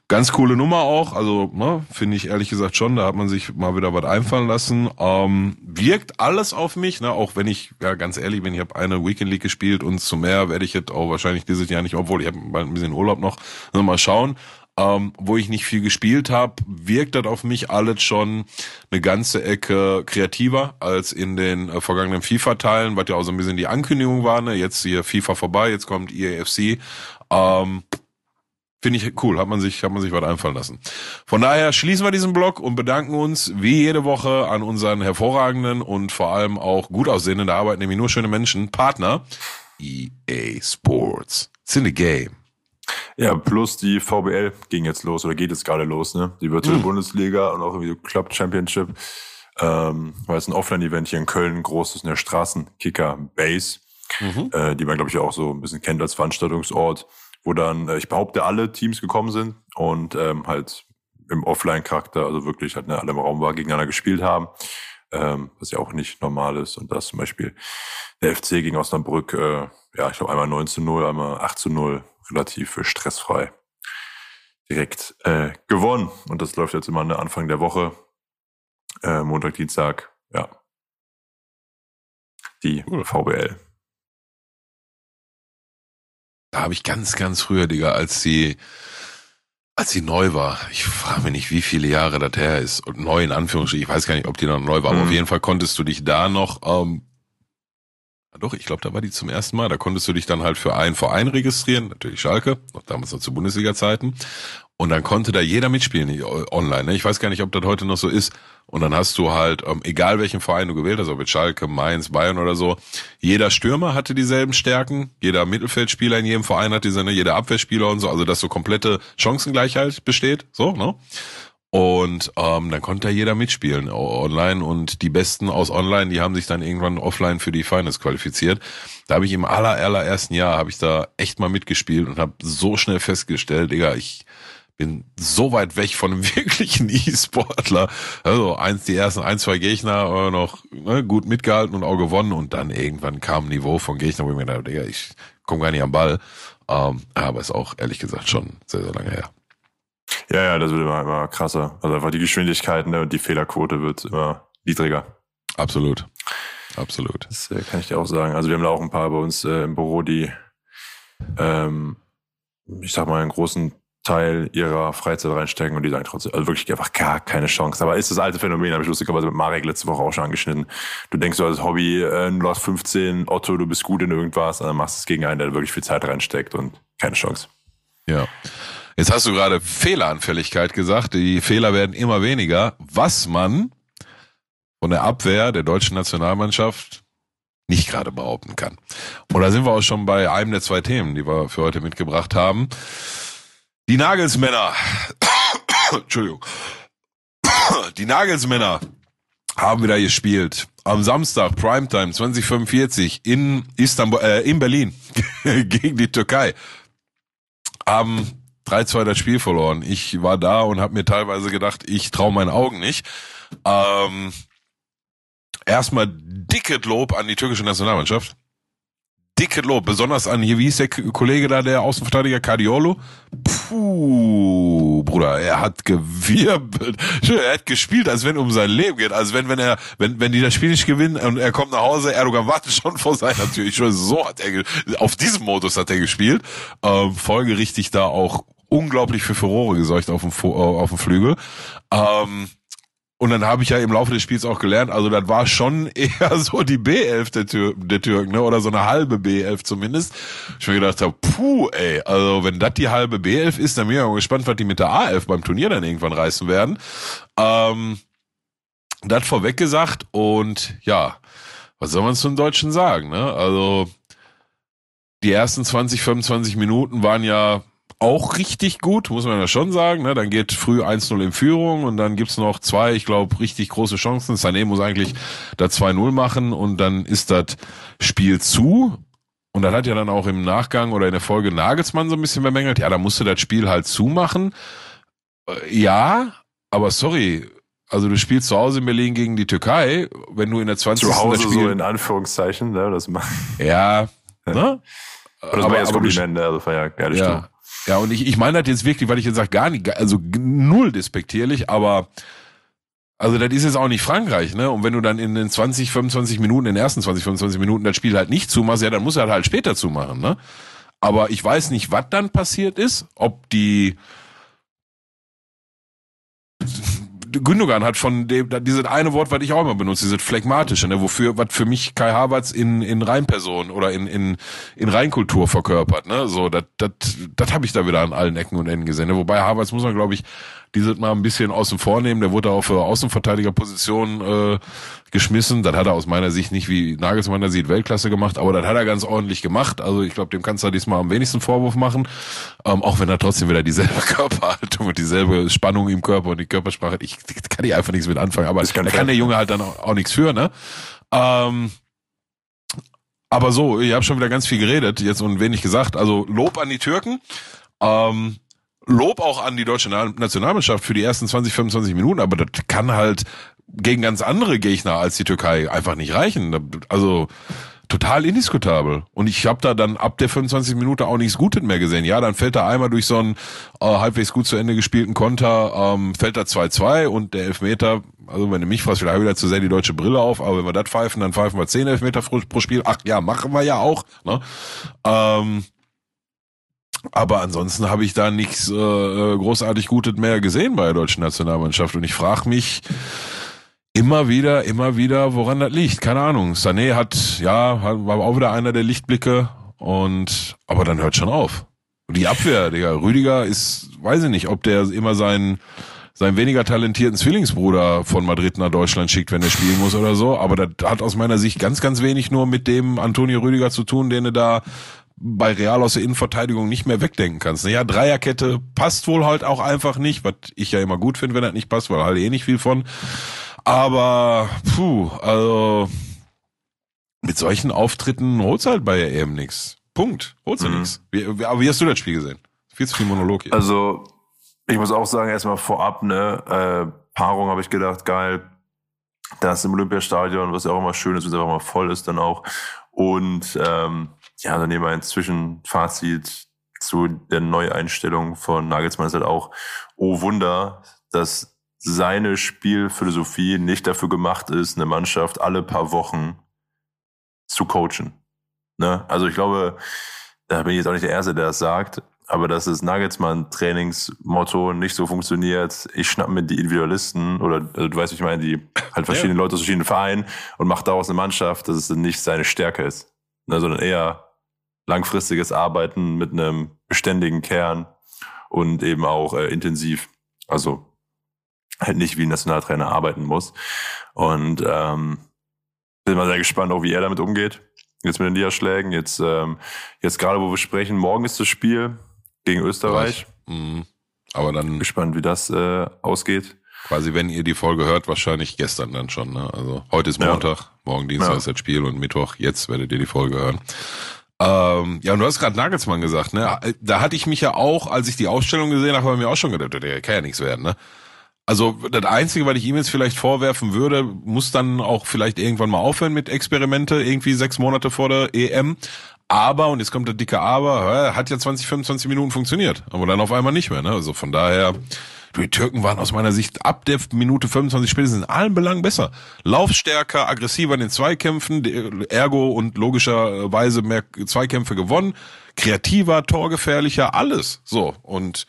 Speaker 1: Ganz coole Nummer auch, also ne, finde ich ehrlich gesagt schon, da hat man sich mal wieder was einfallen lassen. Ähm, wirkt alles auf mich, ne, auch wenn ich, ja ganz ehrlich bin, ich habe eine Weekend League gespielt und zu mehr werde ich jetzt auch wahrscheinlich dieses Jahr nicht, obwohl ich habe ein bisschen Urlaub noch, also mal schauen. Ähm, wo ich nicht viel gespielt habe, wirkt das auf mich alles schon eine ganze Ecke kreativer als in den äh, vergangenen FIFA-Teilen, was ja auch so ein bisschen die Ankündigung war. Ne? Jetzt hier FIFA vorbei, jetzt kommt EAFC. Ähm, Finde ich cool, hat man sich, hat man sich was einfallen lassen. Von daher schließen wir diesen Blog und bedanken uns wie jede Woche an unseren hervorragenden und vor allem auch gut aussehenden, da arbeiten nämlich nur schöne Menschen, Partner EA Sports. It's in the game.
Speaker 2: Ja, plus die VBL ging jetzt los oder geht jetzt gerade los, ne? Die virtuelle mhm. Bundesliga und auch irgendwie Club Championship. Ähm, weil es ein Offline-Event hier in Köln, groß ist in der Straßenkicker Base. mhm. äh, die man, glaube ich, auch so ein bisschen kennt als Veranstaltungsort, wo dann, äh, ich behaupte, alle Teams gekommen sind und ähm, halt im Offline-Charakter, also wirklich halt ne, alle im Raum war, gegeneinander gespielt haben, ähm, was ja auch nicht normal ist. Und das zum Beispiel der FC gegen Osnabrück, äh, ja, ich glaube einmal 9 zu 0, einmal 8 zu 0, relativ stressfrei direkt äh, gewonnen. Und das läuft jetzt immer an der Anfang der Woche. Äh, Montag, Dienstag, ja. Die cool. VBL.
Speaker 1: Da habe ich ganz, ganz früher, Digga, als sie, als sie neu war, ich frage mich nicht, wie viele Jahre das her ist, und neu in Anführungsstrichen, ich weiß gar nicht, ob die noch neu war, mhm. aber auf jeden Fall konntest du dich da noch ähm, doch, ich glaube, da war die zum ersten Mal. Da konntest du dich dann halt für einen Verein registrieren, natürlich Schalke, noch damals noch zu Bundesliga-Zeiten. Und dann konnte da jeder mitspielen online. Ne? Ich weiß gar nicht, ob das heute noch so ist. Und dann hast du halt, ähm, egal welchen Verein du gewählt hast, ob jetzt Schalke, Mainz, Bayern oder so, jeder Stürmer hatte dieselben Stärken, jeder Mittelfeldspieler in jedem Verein hat diese, ne, jeder Abwehrspieler und so, also dass so komplette Chancengleichheit besteht, so, ne? Und ähm, dann konnte jeder mitspielen online und die Besten aus online, die haben sich dann irgendwann offline für die Finals qualifiziert. Da habe ich im aller, allerersten Jahr, habe ich da echt mal mitgespielt und habe so schnell festgestellt, Digga, ich bin so weit weg von einem wirklichen E-Sportler. Also eins, die ersten ein, zwei Gegner äh, noch ne, gut mitgehalten und auch gewonnen und dann irgendwann kam ein Niveau von Gegner, wo ich mir dachte, Digga, ich komme gar nicht am Ball. Ähm, aber ist auch ehrlich gesagt schon sehr, sehr lange her.
Speaker 2: Ja, ja, das wird immer, immer krasser. Also einfach die Geschwindigkeit ne, und die Fehlerquote wird immer niedriger.
Speaker 1: Absolut. Absolut.
Speaker 2: Das äh, kann ich dir auch sagen. Also wir haben da auch ein paar bei uns äh, im Büro, die, ähm, ich sag mal, einen großen Teil ihrer Freizeit reinstecken und die sagen trotzdem, also wirklich einfach gar keine Chance. Aber ist das alte Phänomen, habe ich lustigerweise mit Marek letzte Woche auch schon angeschnitten. Du denkst so als Hobby, äh, du hast 15, Otto, du bist gut in irgendwas, und dann machst du es gegen einen, der wirklich viel Zeit reinsteckt und keine Chance.
Speaker 1: Ja. Jetzt hast du gerade Fehleranfälligkeit gesagt. Die Fehler werden immer weniger, was man von der Abwehr der deutschen Nationalmannschaft nicht gerade behaupten kann. Und da sind wir auch schon bei einem der zwei Themen, die wir für heute mitgebracht haben. Die Nagelsmänner. Entschuldigung. Die Nagelsmänner haben wieder gespielt. Am Samstag, Primetime 2045 in Istanbul, äh, in Berlin gegen die Türkei. Am 3-2 das Spiel verloren. Ich war da und habe mir teilweise gedacht, ich traue meinen Augen nicht. Ähm, erstmal dicket Lob an die türkische Nationalmannschaft. Dicket Lob, besonders an hier, wie hieß der Kollege da, der Außenverteidiger Cardiolo? Puh, Bruder, er hat gewirbelt. Er hat gespielt, als wenn um sein Leben geht. Als wenn, wenn er, wenn, wenn die das Spiel nicht gewinnen und er kommt nach Hause, Erdogan wartet schon vor seiner Tür. Ich so hat er, auf diesem Modus hat er gespielt. Ähm, folgerichtig da auch unglaublich für Furore gesorgt auf dem, äh, auf dem Flügel. Ähm, und dann habe ich ja im Laufe des Spiels auch gelernt, also das war schon eher so die B11 der, Tür der Türken, ne? oder so eine halbe B11 zumindest. Ich mir gedacht habe, puh, ey, also wenn das die halbe B11 ist, dann bin ich mal gespannt, was die mit der A11 beim Turnier dann irgendwann reißen werden. Ähm, das vorweg gesagt und ja, was soll man zum Deutschen sagen, ne? Also die ersten 20, 25 Minuten waren ja auch richtig gut, muss man ja schon sagen. Ne? Dann geht früh 1-0 in Führung und dann gibt's noch zwei, ich glaube, richtig große Chancen. Sané muss eigentlich da 2-0 machen und dann ist das Spiel zu. Und dann hat ja dann auch im Nachgang oder in der Folge Nagelsmann so ein bisschen bemängelt, ja, da musste das Spiel halt zumachen. Äh, ja, aber sorry, also du spielst zu Hause in Berlin gegen die Türkei, wenn du in der 20.
Speaker 2: Zu Hause Spiel, so in Anführungszeichen, ne, das
Speaker 1: machen. Ja, ne?
Speaker 2: Aber das war ja das Kompliment? Das war ja geile
Speaker 1: ja. Stimme. Ja, und ich, ich meine das jetzt wirklich, weil ich jetzt sage, gar nicht, also null despektierlich, aber also das ist jetzt auch nicht Frankreich, ne? Und wenn du dann in den 20, 25 Minuten, in den ersten 20, 25 Minuten das Spiel halt nicht zumachst, ja, dann muss er halt später zumachen, ne? Aber ich weiß nicht, was dann passiert ist, ob die Gündogan hat von dem, dieses eine Wort, was ich auch immer benutze, dieses phlegmatische, ne, wofür, was für mich Kai Havertz in, in Reinperson oder in, in, in Reinkultur verkörpert, ne, so, das, das, das habe ich da wieder an allen Ecken und Enden gesehen, ne? wobei Havertz muss man, glaube ich, dieses Mal ein bisschen außen vornehmen. Der wurde auch für Außenverteidigerposition äh, geschmissen. Das hat er aus meiner Sicht nicht wie Nagelsmann da sieht Weltklasse gemacht, aber das hat er ganz ordentlich gemacht. Also ich glaube, dem kannst du diesmal am wenigsten Vorwurf machen, ähm, auch wenn er trotzdem wieder dieselbe Körperhaltung und dieselbe Spannung im Körper und die Körpersprache, ich kann ich einfach nichts mit anfangen. Aber da kann der Junge halt dann auch, auch nichts für, ne? Ähm, aber so, ich habe schon wieder ganz viel geredet jetzt und wenig gesagt. Also Lob an die Türken. Ähm, Lob auch an die deutsche Nationalmannschaft für die ersten 20, 25 Minuten, aber das kann halt gegen ganz andere Gegner als die Türkei einfach nicht reichen. Also total indiskutabel. Und ich habe da dann ab der 25 Minute auch nichts Gutes mehr gesehen. Ja, dann fällt da einmal durch so einen äh, halbwegs gut zu Ende gespielten Konter, ähm, fällt da 2-2 und der Elfmeter, also wenn du mich fragst, vielleicht wieder zu sehr die deutsche Brille auf, aber wenn wir das pfeifen, dann pfeifen wir 10 Elfmeter pro, pro Spiel. Ach ja, machen wir ja auch. Ne? Ähm, aber ansonsten habe ich da nichts äh, großartig Gutes mehr gesehen bei der deutschen Nationalmannschaft. Und ich frage mich, immer wieder, immer wieder, woran das liegt. Keine Ahnung. Sané hat, ja, war auch wieder einer der Lichtblicke und, aber dann hört schon auf. Die Abwehr, Digga, Rüdiger ist, weiß ich nicht, ob der immer seinen, seinen weniger talentierten Zwillingsbruder von Madrid nach Deutschland schickt, wenn er spielen muss oder so. Aber das hat aus meiner Sicht ganz, ganz wenig nur mit dem Antonio Rüdiger zu tun, den er da bei Real aus der Innenverteidigung nicht mehr wegdenken kannst. Ja, Dreierkette passt wohl halt auch einfach nicht, was ich ja immer gut finde, wenn das nicht passt, weil halt eh nicht viel von. Aber, puh, also mit solchen Auftritten holt's halt bei EM nix. Punkt. Holt's ja mhm. nix. Wie, aber wie hast du das Spiel gesehen? Viel zu viel Monolog hier.
Speaker 2: Also, ich muss auch sagen, erstmal vorab, ne, äh, Paarung habe ich gedacht, geil. Das im Olympiastadion, was ja auch immer schön ist, wenn es einfach mal voll ist dann auch. Und ähm, ja, dann nehmen wir ein Zwischenfazit zu der Neueinstellung von Nagelsmann ist halt auch, oh Wunder, dass seine Spielphilosophie nicht dafür gemacht ist, eine Mannschaft alle paar Wochen zu coachen. Ne? Also ich glaube, da bin ich jetzt auch nicht der Erste, der das sagt, aber dass das Nagelsmann-Trainingsmotto nicht so funktioniert, ich schnapp mir die Individualisten oder also du weißt, wie ich meine, die halt verschiedene ja. Leute aus verschiedenen Vereinen und macht daraus eine Mannschaft, dass es nicht seine Stärke ist, ne, sondern eher langfristiges Arbeiten mit einem beständigen Kern und eben auch äh, intensiv. Also halt nicht wie ein Nationaltrainer arbeiten muss. Und ähm, bin mal sehr gespannt, auch wie er damit umgeht. Jetzt mit den Niederschlägen. Jetzt, ähm, jetzt gerade, wo wir sprechen, morgen ist das Spiel gegen Österreich.
Speaker 1: Mhm. Aber dann.
Speaker 2: Gespannt, wie das äh, ausgeht.
Speaker 1: Quasi, wenn ihr die Folge hört, wahrscheinlich gestern dann schon. Ne? Also heute ist Montag, ja. morgen Dienstag ja. ist das Spiel und Mittwoch, jetzt werdet ihr die Folge hören. Ähm, ja, und du hast gerade Nagelsmann gesagt, ne? Da hatte ich mich ja auch, als ich die Ausstellung gesehen habe, habe mir auch schon gedacht, der kann ja nichts werden, ne? Also das Einzige, was ich ihm jetzt vielleicht vorwerfen würde, muss dann auch vielleicht irgendwann mal aufhören mit Experimente, irgendwie sechs Monate vor der EM. Aber, und jetzt kommt der dicke Aber, hat ja 20, 25 Minuten funktioniert, aber dann auf einmal nicht mehr. Ne? Also von daher, die Türken waren aus meiner Sicht ab der Minute 25 spätestens in allen Belangen besser. Laufstärker, aggressiver in den Zweikämpfen, ergo und logischerweise mehr Zweikämpfe gewonnen, kreativer, torgefährlicher, alles. So, und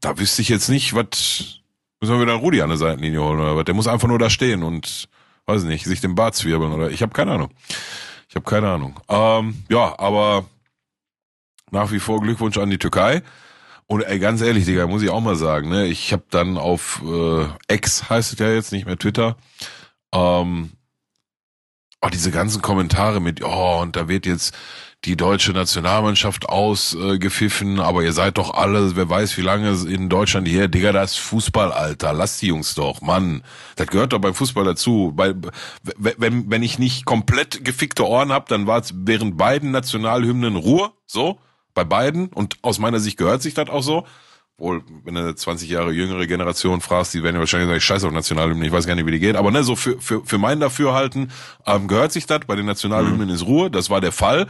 Speaker 1: da wüsste ich jetzt nicht, was müssen wir wieder Rudi an der Seitenlinie holen oder was. Der muss einfach nur da stehen und weiß nicht, sich den Bart zwirbeln oder ich habe keine Ahnung. Ich habe keine Ahnung. Ähm, ja, aber nach wie vor Glückwunsch an die Türkei. Und ey, ganz ehrlich, Digga, muss ich auch mal sagen, ne, ich habe dann auf äh, X heißt es ja jetzt nicht mehr Twitter, ähm, oh, diese ganzen Kommentare mit, oh, und da wird jetzt die deutsche Nationalmannschaft ausgepfiffen, äh, aber ihr seid doch alle, wer weiß wie lange in Deutschland hier, Digga, das ist Fußball, Alter, lasst die Jungs doch, Mann. Das gehört doch beim Fußball dazu. Weil, wenn, wenn ich nicht komplett gefickte Ohren hab, dann war es während beiden Nationalhymnen Ruhe, so, bei beiden, und aus meiner Sicht gehört sich das auch so. Wohl, wenn du 20 Jahre jüngere Generation fragst, die werden ja wahrscheinlich sagen, ich scheiße auf Nationalhymnen, ich weiß gar nicht, wie die geht. Aber ne, so für, für, für mein Dafürhalten ähm, gehört sich das. Bei den Nationalhymnen mhm. ist Ruhe, das war der Fall.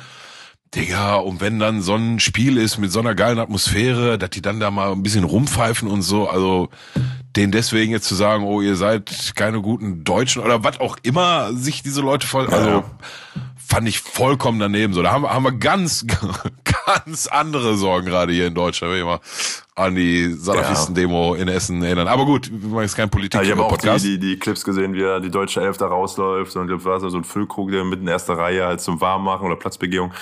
Speaker 1: Digga, und wenn dann so ein Spiel ist mit so einer geilen Atmosphäre, dass die dann da mal ein bisschen rumpfeifen und so, also den deswegen jetzt zu sagen, oh, ihr seid keine guten Deutschen oder was auch immer sich diese Leute voll, also ja. Fand ich vollkommen daneben so. Da haben, haben wir ganz, ganz andere Sorgen gerade hier in Deutschland, wenn ich mal an die Salafisten-Demo in Essen erinnern. Aber gut, wir machen jetzt kein Politik.
Speaker 2: Ja, ich habe auch die, die, die Clips gesehen, wie er die deutsche Elf da rausläuft und ich glaube, war so ein Füllkrug, der mitten in erster Reihe halt zum Warmmachen oder Platzbegehung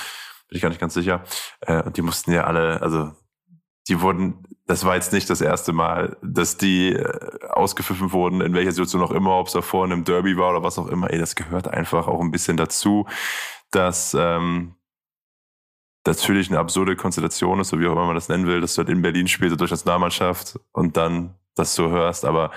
Speaker 2: bin ich gar nicht ganz sicher. Äh, und die mussten ja alle, also die wurden, das war jetzt nicht das erste Mal, dass die äh, ausgepfiffen wurden, in welcher Situation auch immer, ob es davor in einem Derby war oder was auch immer. Ey, das gehört einfach auch ein bisschen dazu, dass ähm, natürlich eine absurde Konstellation ist, so wie auch immer man das nennen will, dass du halt in Berlin spielst durch Nationalmannschaft und dann das so hörst, aber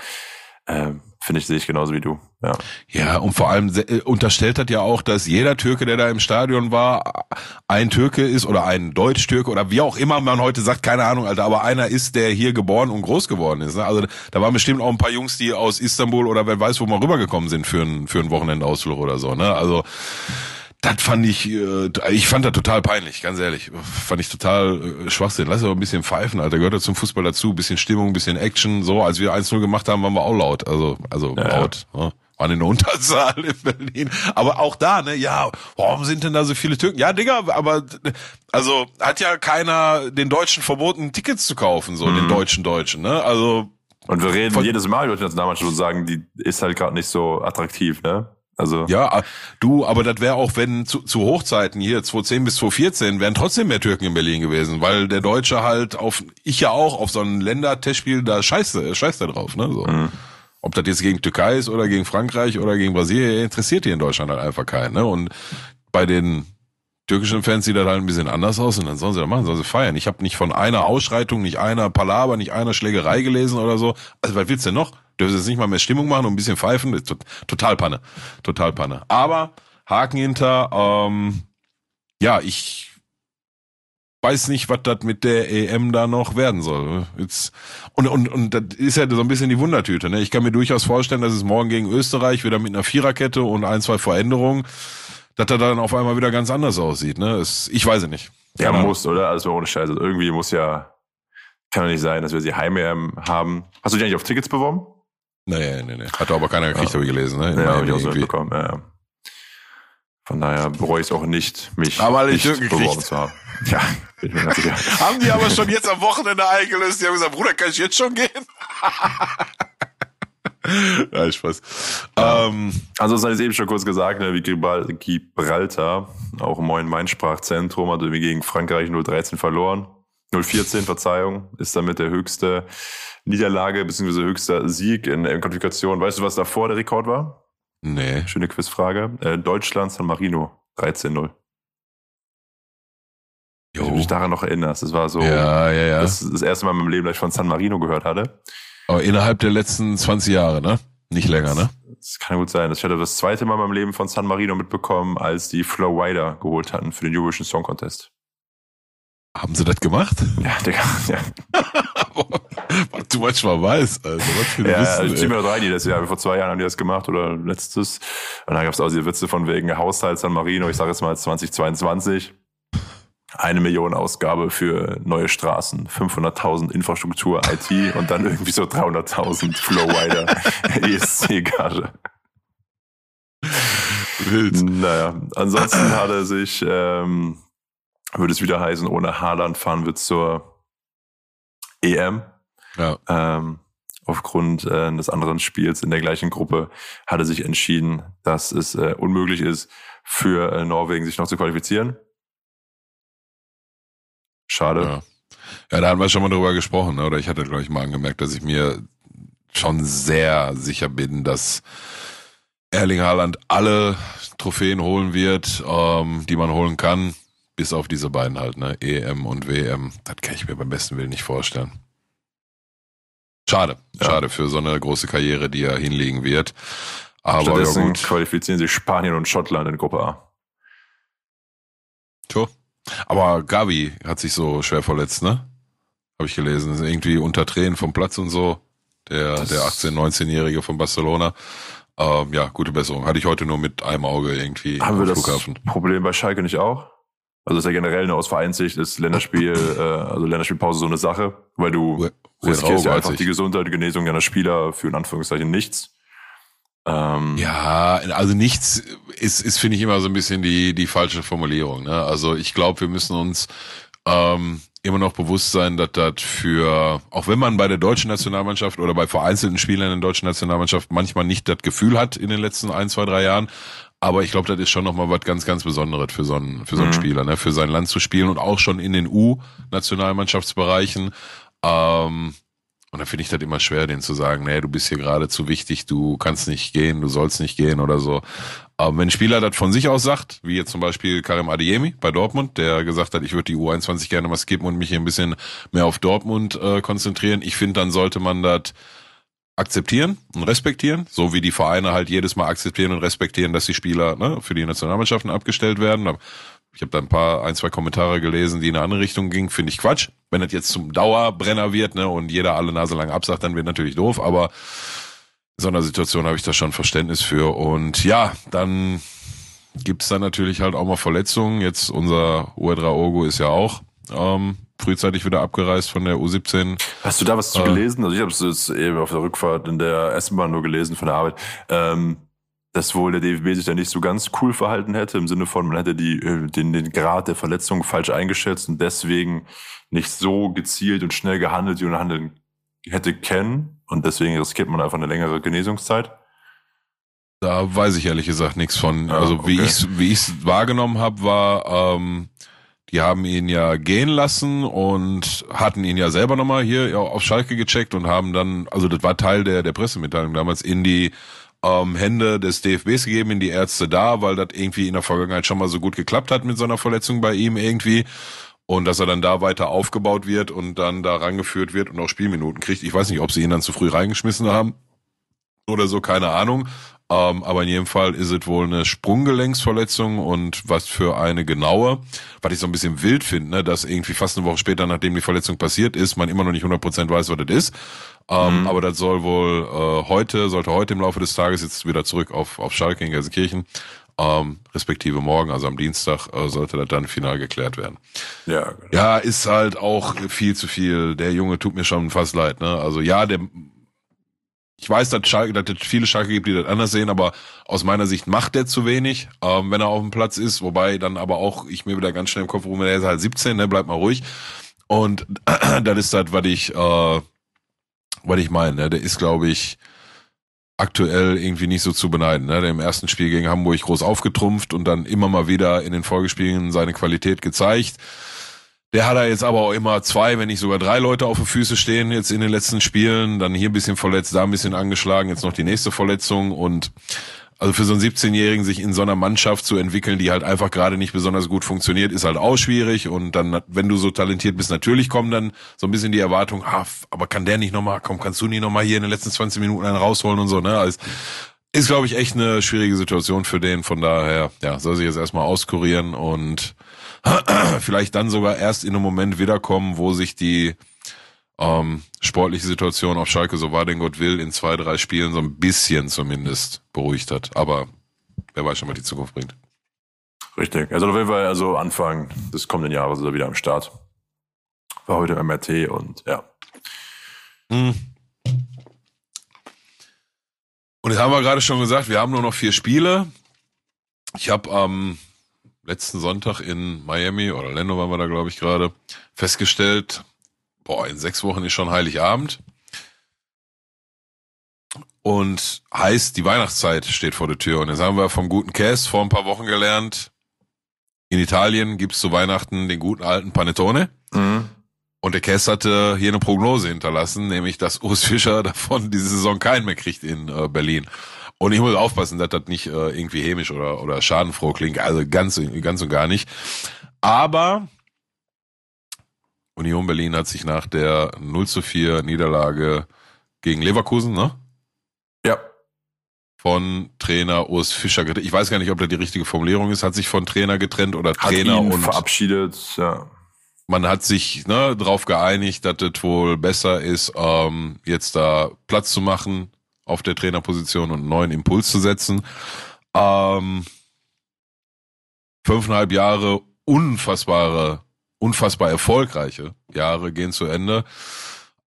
Speaker 2: Äh, Finde ich, sehe ich genauso wie du. Ja,
Speaker 1: ja und vor allem äh, unterstellt hat ja auch, dass jeder Türke, der da im Stadion war, ein Türke ist oder ein Deutsch-Türke oder wie auch immer man heute sagt, keine Ahnung, Alter, aber einer ist, der hier geboren und groß geworden ist. Ne? Also da waren bestimmt auch ein paar Jungs, die aus Istanbul oder wer weiß, wo mal rübergekommen sind für einen für einen Wochenendausflug oder so. Ne? Also das fand ich, äh, ich fand das total peinlich, ganz ehrlich. Fand ich total äh, Schwachsinn. Lass aber ein bisschen pfeifen, Alter. Gehört ja zum Fußball dazu. Bisschen Stimmung, bisschen Action. So, als wir 1-0 gemacht haben, waren wir auch laut. Also, also ja, laut. Ja. Waren in der Unterzahl in Berlin. Aber auch da, ne, ja, warum sind denn da so viele Türken? Ja, Digga, aber also hat ja keiner den Deutschen verboten, Tickets zu kaufen, so mhm. den deutschen Deutschen, ne? Also.
Speaker 2: Und wir reden jedes Mal über die Nationalmannschaft und sagen, die ist halt gerade nicht so attraktiv, ne? Also
Speaker 1: ja, du, aber das wäre auch, wenn zu, zu Hochzeiten hier 2010 bis 2014 wären trotzdem mehr Türken in Berlin gewesen, weil der Deutsche halt auf, ich ja auch auf so ein Ländertestspiel da scheiße, scheißt da drauf, ne? So. Mhm. Ob das jetzt gegen Türkei ist oder gegen Frankreich oder gegen Brasilien, interessiert hier in Deutschland halt einfach keinen, ne? Und bei den türkischen Fans sieht das halt ein bisschen anders aus und dann sollen sie das machen, sollen sie feiern. Ich habe nicht von einer Ausschreitung, nicht einer Palaber, nicht einer Schlägerei gelesen oder so. Also was willst du denn noch? Dürfen jetzt nicht mal mehr Stimmung machen und ein bisschen pfeifen? Ist total Panne. Total Panne. Aber Haken hinter, ähm, ja, ich weiß nicht, was das mit der EM da noch werden soll. Jetzt, und, und, und das ist ja so ein bisschen die Wundertüte. Ne? Ich kann mir durchaus vorstellen, dass es morgen gegen Österreich wieder mit einer Viererkette und ein, zwei Veränderungen, dass er dann auf einmal wieder ganz anders aussieht. Ne? Es, ich weiß es nicht.
Speaker 2: Ja, man muss, oder? Also ohne Scheiße. Irgendwie muss ja, kann doch nicht sein, dass wir sie heim haben. Hast du dich eigentlich auf Tickets beworben?
Speaker 1: Nee, nee, nee. Hat aber keiner gekriegt, ja. habe ich gelesen. Ne?
Speaker 2: Ja, habe ich auch so mitbekommen. Ja, ja. Von daher bereue ich es auch nicht, mich
Speaker 1: aber
Speaker 2: nicht
Speaker 1: beworben zu haben. Ja, bin ich mir ganz sicher. haben die aber schon jetzt am Wochenende eingelöst. Die haben gesagt, Bruder, kann ich jetzt schon gehen? ja, Spaß.
Speaker 2: Ja. Ähm, also, das hatte ich eben schon kurz gesagt, ne, wie Gibraltar, auch im neuen Main-Sprachzentrum, hat irgendwie gegen Frankreich 013 verloren. 014, Verzeihung, ist damit der höchste Niederlage bzw. höchster Sieg in der Qualifikation. Weißt du, was davor der Rekord war?
Speaker 1: Nee.
Speaker 2: Schöne Quizfrage. Äh, Deutschland, San Marino, 13-0. Jo. Ich mich daran noch erinnerst. Das war so
Speaker 1: ja, ja, ja.
Speaker 2: Das, das erste Mal in meinem Leben, dass ich von San Marino gehört hatte.
Speaker 1: Aber innerhalb der letzten 20 Jahre, ne? Nicht länger, ne?
Speaker 2: Das kann gut sein. Ich hatte das zweite Mal in meinem Leben von San Marino mitbekommen, als die Flow Rider geholt hatten für den Eurovision Song Contest.
Speaker 1: Haben sie das gemacht?
Speaker 2: Ja, Digga, ja.
Speaker 1: du manchmal weißt, also was für
Speaker 2: Ja, Wissen, also Team drei, die das ja vor zwei Jahren haben die das gemacht oder letztes. Und dann gab es auch diese Witze von wegen Haushalt San Marino, ich sage jetzt mal 2022. Eine Million Ausgabe für neue Straßen, 500.000 Infrastruktur, IT und dann irgendwie so 300.000 Flowrider ESC-Gage. Wild. Naja, ansonsten hat er sich ähm, würde es wieder heißen, ohne Haaland fahren wir zur EM.
Speaker 1: Ja.
Speaker 2: Ähm, aufgrund äh, des anderen Spiels in der gleichen Gruppe hat er sich entschieden, dass es äh, unmöglich ist, für äh, Norwegen sich noch zu qualifizieren. Schade.
Speaker 1: Ja. ja, da haben wir schon mal drüber gesprochen, ne? oder ich hatte, glaube ich, mal angemerkt, dass ich mir schon sehr sicher bin, dass Erling Haaland alle Trophäen holen wird, ähm, die man holen kann. Bis auf diese beiden halt, ne? EM und WM. Das kann ich mir beim besten Willen nicht vorstellen. Schade. Ja. Schade für so eine große Karriere, die er hinlegen wird.
Speaker 2: Aber Stattdessen ja gut. qualifizieren sich Spanien und Schottland in Gruppe A.
Speaker 1: Tja. Aber Gavi hat sich so schwer verletzt, ne? Habe ich gelesen. Ist irgendwie unter Tränen vom Platz und so. Der, der 18-, 19-Jährige von Barcelona. Ähm, ja, gute Besserung. Hatte ich heute nur mit einem Auge irgendwie
Speaker 2: Haben wir Flughafen. das Problem bei Schalke nicht auch? Also ist ja generell nur aus Vereinssicht ist Länderspiel, äh, also Länderspielpause so eine Sache, weil du riskierst ja einfach die Gesundheit, die Genesung deiner Spieler für in Anführungszeichen nichts.
Speaker 1: Ähm, ja, also nichts ist, ist finde ich immer so ein bisschen die die falsche Formulierung. Ne? Also ich glaube, wir müssen uns ähm, immer noch bewusst sein, dass das für, auch wenn man bei der deutschen Nationalmannschaft oder bei vereinzelten Spielern in der deutschen Nationalmannschaft manchmal nicht das Gefühl hat in den letzten ein, zwei, drei Jahren, aber ich glaube, das ist schon nochmal was ganz, ganz Besonderes für so einen, für so einen mhm. Spieler, ne? für sein Land zu spielen und auch schon in den U-Nationalmannschaftsbereichen. Ähm, und da finde ich das immer schwer, denen zu sagen, nee, du bist hier gerade zu wichtig, du kannst nicht gehen, du sollst nicht gehen oder so. Aber wenn ein Spieler das von sich aus sagt, wie jetzt zum Beispiel Karim Adeyemi bei Dortmund, der gesagt hat, ich würde die U21 gerne mal skippen und mich hier ein bisschen mehr auf Dortmund äh, konzentrieren, ich finde, dann sollte man das akzeptieren und respektieren, so wie die Vereine halt jedes Mal akzeptieren und respektieren, dass die Spieler ne, für die Nationalmannschaften abgestellt werden. Ich habe da ein paar, ein, zwei Kommentare gelesen, die in eine andere Richtung gingen. Finde ich Quatsch. Wenn das jetzt zum Dauerbrenner wird ne, und jeder alle Nase lang absagt, dann wird natürlich doof. Aber in so einer Situation habe ich da schon Verständnis für. Und ja, dann gibt's da natürlich halt auch mal Verletzungen. Jetzt unser Uedra Ogo ist ja auch ähm, frühzeitig wieder abgereist von der U17.
Speaker 2: Hast du da was zu äh, gelesen? Also ich habe es jetzt eben auf der Rückfahrt in der S-Bahn nur gelesen von der Arbeit. Ähm, dass wohl der DFB sich da nicht so ganz cool verhalten hätte, im Sinne von, man hätte die, äh, den, den Grad der Verletzung falsch eingeschätzt und deswegen nicht so gezielt und schnell gehandelt, wie man handeln hätte kennen. Und deswegen riskiert man einfach eine längere Genesungszeit.
Speaker 1: Da weiß ich ehrlich gesagt nichts von. Ja, also wie okay. ich wie ich es wahrgenommen habe, war ähm, die haben ihn ja gehen lassen und hatten ihn ja selber nochmal hier auf Schalke gecheckt und haben dann, also das war Teil der, der Pressemitteilung damals, in die ähm, Hände des DFBs gegeben, in die Ärzte da, weil das irgendwie in der Vergangenheit schon mal so gut geklappt hat mit so einer Verletzung bei ihm irgendwie. Und dass er dann da weiter aufgebaut wird und dann da rangeführt wird und auch Spielminuten kriegt. Ich weiß nicht, ob sie ihn dann zu früh reingeschmissen haben oder so, keine Ahnung. Ähm, aber in jedem Fall ist es wohl eine Sprunggelenksverletzung und was für eine genaue, was ich so ein bisschen wild finde, ne, dass irgendwie fast eine Woche später, nachdem die Verletzung passiert ist, man immer noch nicht 100% weiß, was das ist. Ähm, mhm. Aber das soll wohl äh, heute, sollte heute im Laufe des Tages jetzt wieder zurück auf, auf Schalke in Gelsenkirchen, ähm, respektive morgen, also am Dienstag, äh, sollte das dann final geklärt werden. Ja, genau. ja, ist halt auch viel zu viel. Der Junge tut mir schon fast leid. Ne? Also ja, der ich weiß, dass, Schalke, dass es viele Schalke gibt, die das anders sehen, aber aus meiner Sicht macht der zu wenig, ähm, wenn er auf dem Platz ist. Wobei dann aber auch ich mir wieder ganz schnell im Kopf rum, der ist halt 17, ne, bleibt mal ruhig. Und das ist das, was ich, äh, was ich meine. Ne? Der ist, glaube ich, aktuell irgendwie nicht so zu beneiden. Ne? Der im ersten Spiel gegen Hamburg groß aufgetrumpft und dann immer mal wieder in den Folgespielen seine Qualität gezeigt. Der hat er jetzt aber auch immer zwei, wenn nicht sogar drei Leute auf den Füße stehen jetzt in den letzten Spielen. Dann hier ein bisschen verletzt, da ein bisschen angeschlagen, jetzt noch die nächste Verletzung und also für so einen 17-Jährigen sich in so einer Mannschaft zu entwickeln, die halt einfach gerade nicht besonders gut funktioniert, ist halt auch schwierig. Und dann, wenn du so talentiert bist, natürlich kommen dann so ein bisschen die Erwartung, ah, aber kann der nicht nochmal, komm, kannst du nicht nochmal hier in den letzten 20 Minuten einen rausholen und so, ne? Also, ist, glaube ich, echt eine schwierige Situation für den. Von daher, ja, soll sich jetzt erstmal auskurieren und vielleicht dann sogar erst in einem Moment wiederkommen, wo sich die ähm, sportliche Situation auf Schalke, so war denn Gott will, in zwei, drei Spielen so ein bisschen zumindest beruhigt hat. Aber wer weiß schon, was die Zukunft bringt.
Speaker 2: Richtig. Also auf jeden Fall, also Anfang des kommenden Jahres ist er wieder am Start. War heute MRT und ja. Hm.
Speaker 1: Und jetzt haben wir gerade schon gesagt, wir haben nur noch vier Spiele. Ich habe am letzten Sonntag in Miami oder Orlando waren wir da, glaube ich, gerade festgestellt, boah, in sechs Wochen ist schon Heiligabend. Und heißt, die Weihnachtszeit steht vor der Tür. Und jetzt haben wir vom guten Käse vor ein paar Wochen gelernt, in Italien gibt's zu Weihnachten den guten alten Panettone. Mhm. Und der Käse hatte hier eine Prognose hinterlassen, nämlich dass Urs Fischer davon diese Saison keinen mehr kriegt in äh, Berlin. Und ich muss aufpassen, dass das nicht äh, irgendwie hämisch oder, oder schadenfroh klingt. Also ganz, ganz und gar nicht. Aber Union Berlin hat sich nach der 0 zu 4 Niederlage gegen Leverkusen, ne?
Speaker 2: Ja.
Speaker 1: Von Trainer Urs Fischer getrennt. Ich weiß gar nicht, ob das die richtige Formulierung ist. Hat sich von Trainer getrennt oder hat Trainer ihn und
Speaker 2: verabschiedet, ja.
Speaker 1: Man hat sich ne, darauf geeinigt, dass es wohl besser ist, ähm, jetzt da Platz zu machen auf der Trainerposition und einen neuen Impuls zu setzen. Ähm, fünfeinhalb Jahre unfassbare, unfassbar erfolgreiche Jahre gehen zu Ende.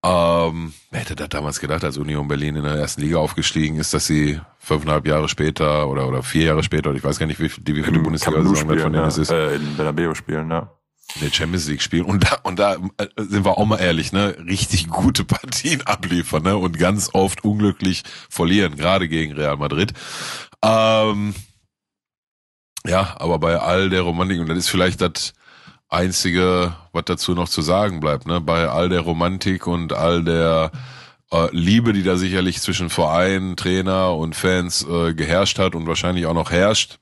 Speaker 1: Ähm, wer hätte das damals gedacht, als Union Berlin in der ersten Liga aufgestiegen ist, dass sie fünfeinhalb Jahre später oder, oder vier Jahre später, oder ich weiß gar nicht, wie, wie viele Bundesliga-Saison
Speaker 2: von denen ja. es ist. Äh, in Bernabeu spielen, ja
Speaker 1: in der Champions League spielen und da und da äh, sind wir auch mal ehrlich, ne, richtig gute Partien abliefern, ne, und ganz oft unglücklich verlieren, gerade gegen Real Madrid. Ähm, ja, aber bei all der Romantik und das ist vielleicht das einzige, was dazu noch zu sagen bleibt, ne, bei all der Romantik und all der äh, Liebe, die da sicherlich zwischen Verein, Trainer und Fans äh, geherrscht hat und wahrscheinlich auch noch herrscht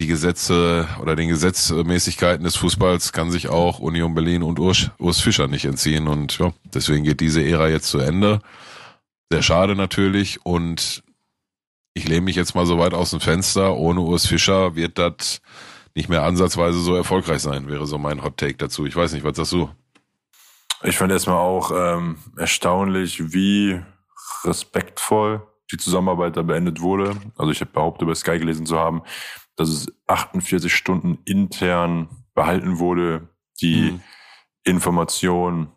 Speaker 1: die Gesetze oder den Gesetzmäßigkeiten des Fußballs kann sich auch Union Berlin und Urs, Urs Fischer nicht entziehen. Und ja, deswegen geht diese Ära jetzt zu Ende. Sehr schade natürlich. Und ich lehne mich jetzt mal so weit aus dem Fenster. Ohne Urs Fischer wird das nicht mehr ansatzweise so erfolgreich sein, wäre so mein Hot Take dazu. Ich weiß nicht, was sagst du?
Speaker 2: Ich fand erstmal auch ähm, erstaunlich, wie respektvoll die Zusammenarbeit da beendet wurde. Also ich habe behauptet, bei Sky gelesen zu haben, dass es 48 Stunden intern behalten wurde, die mhm. Information,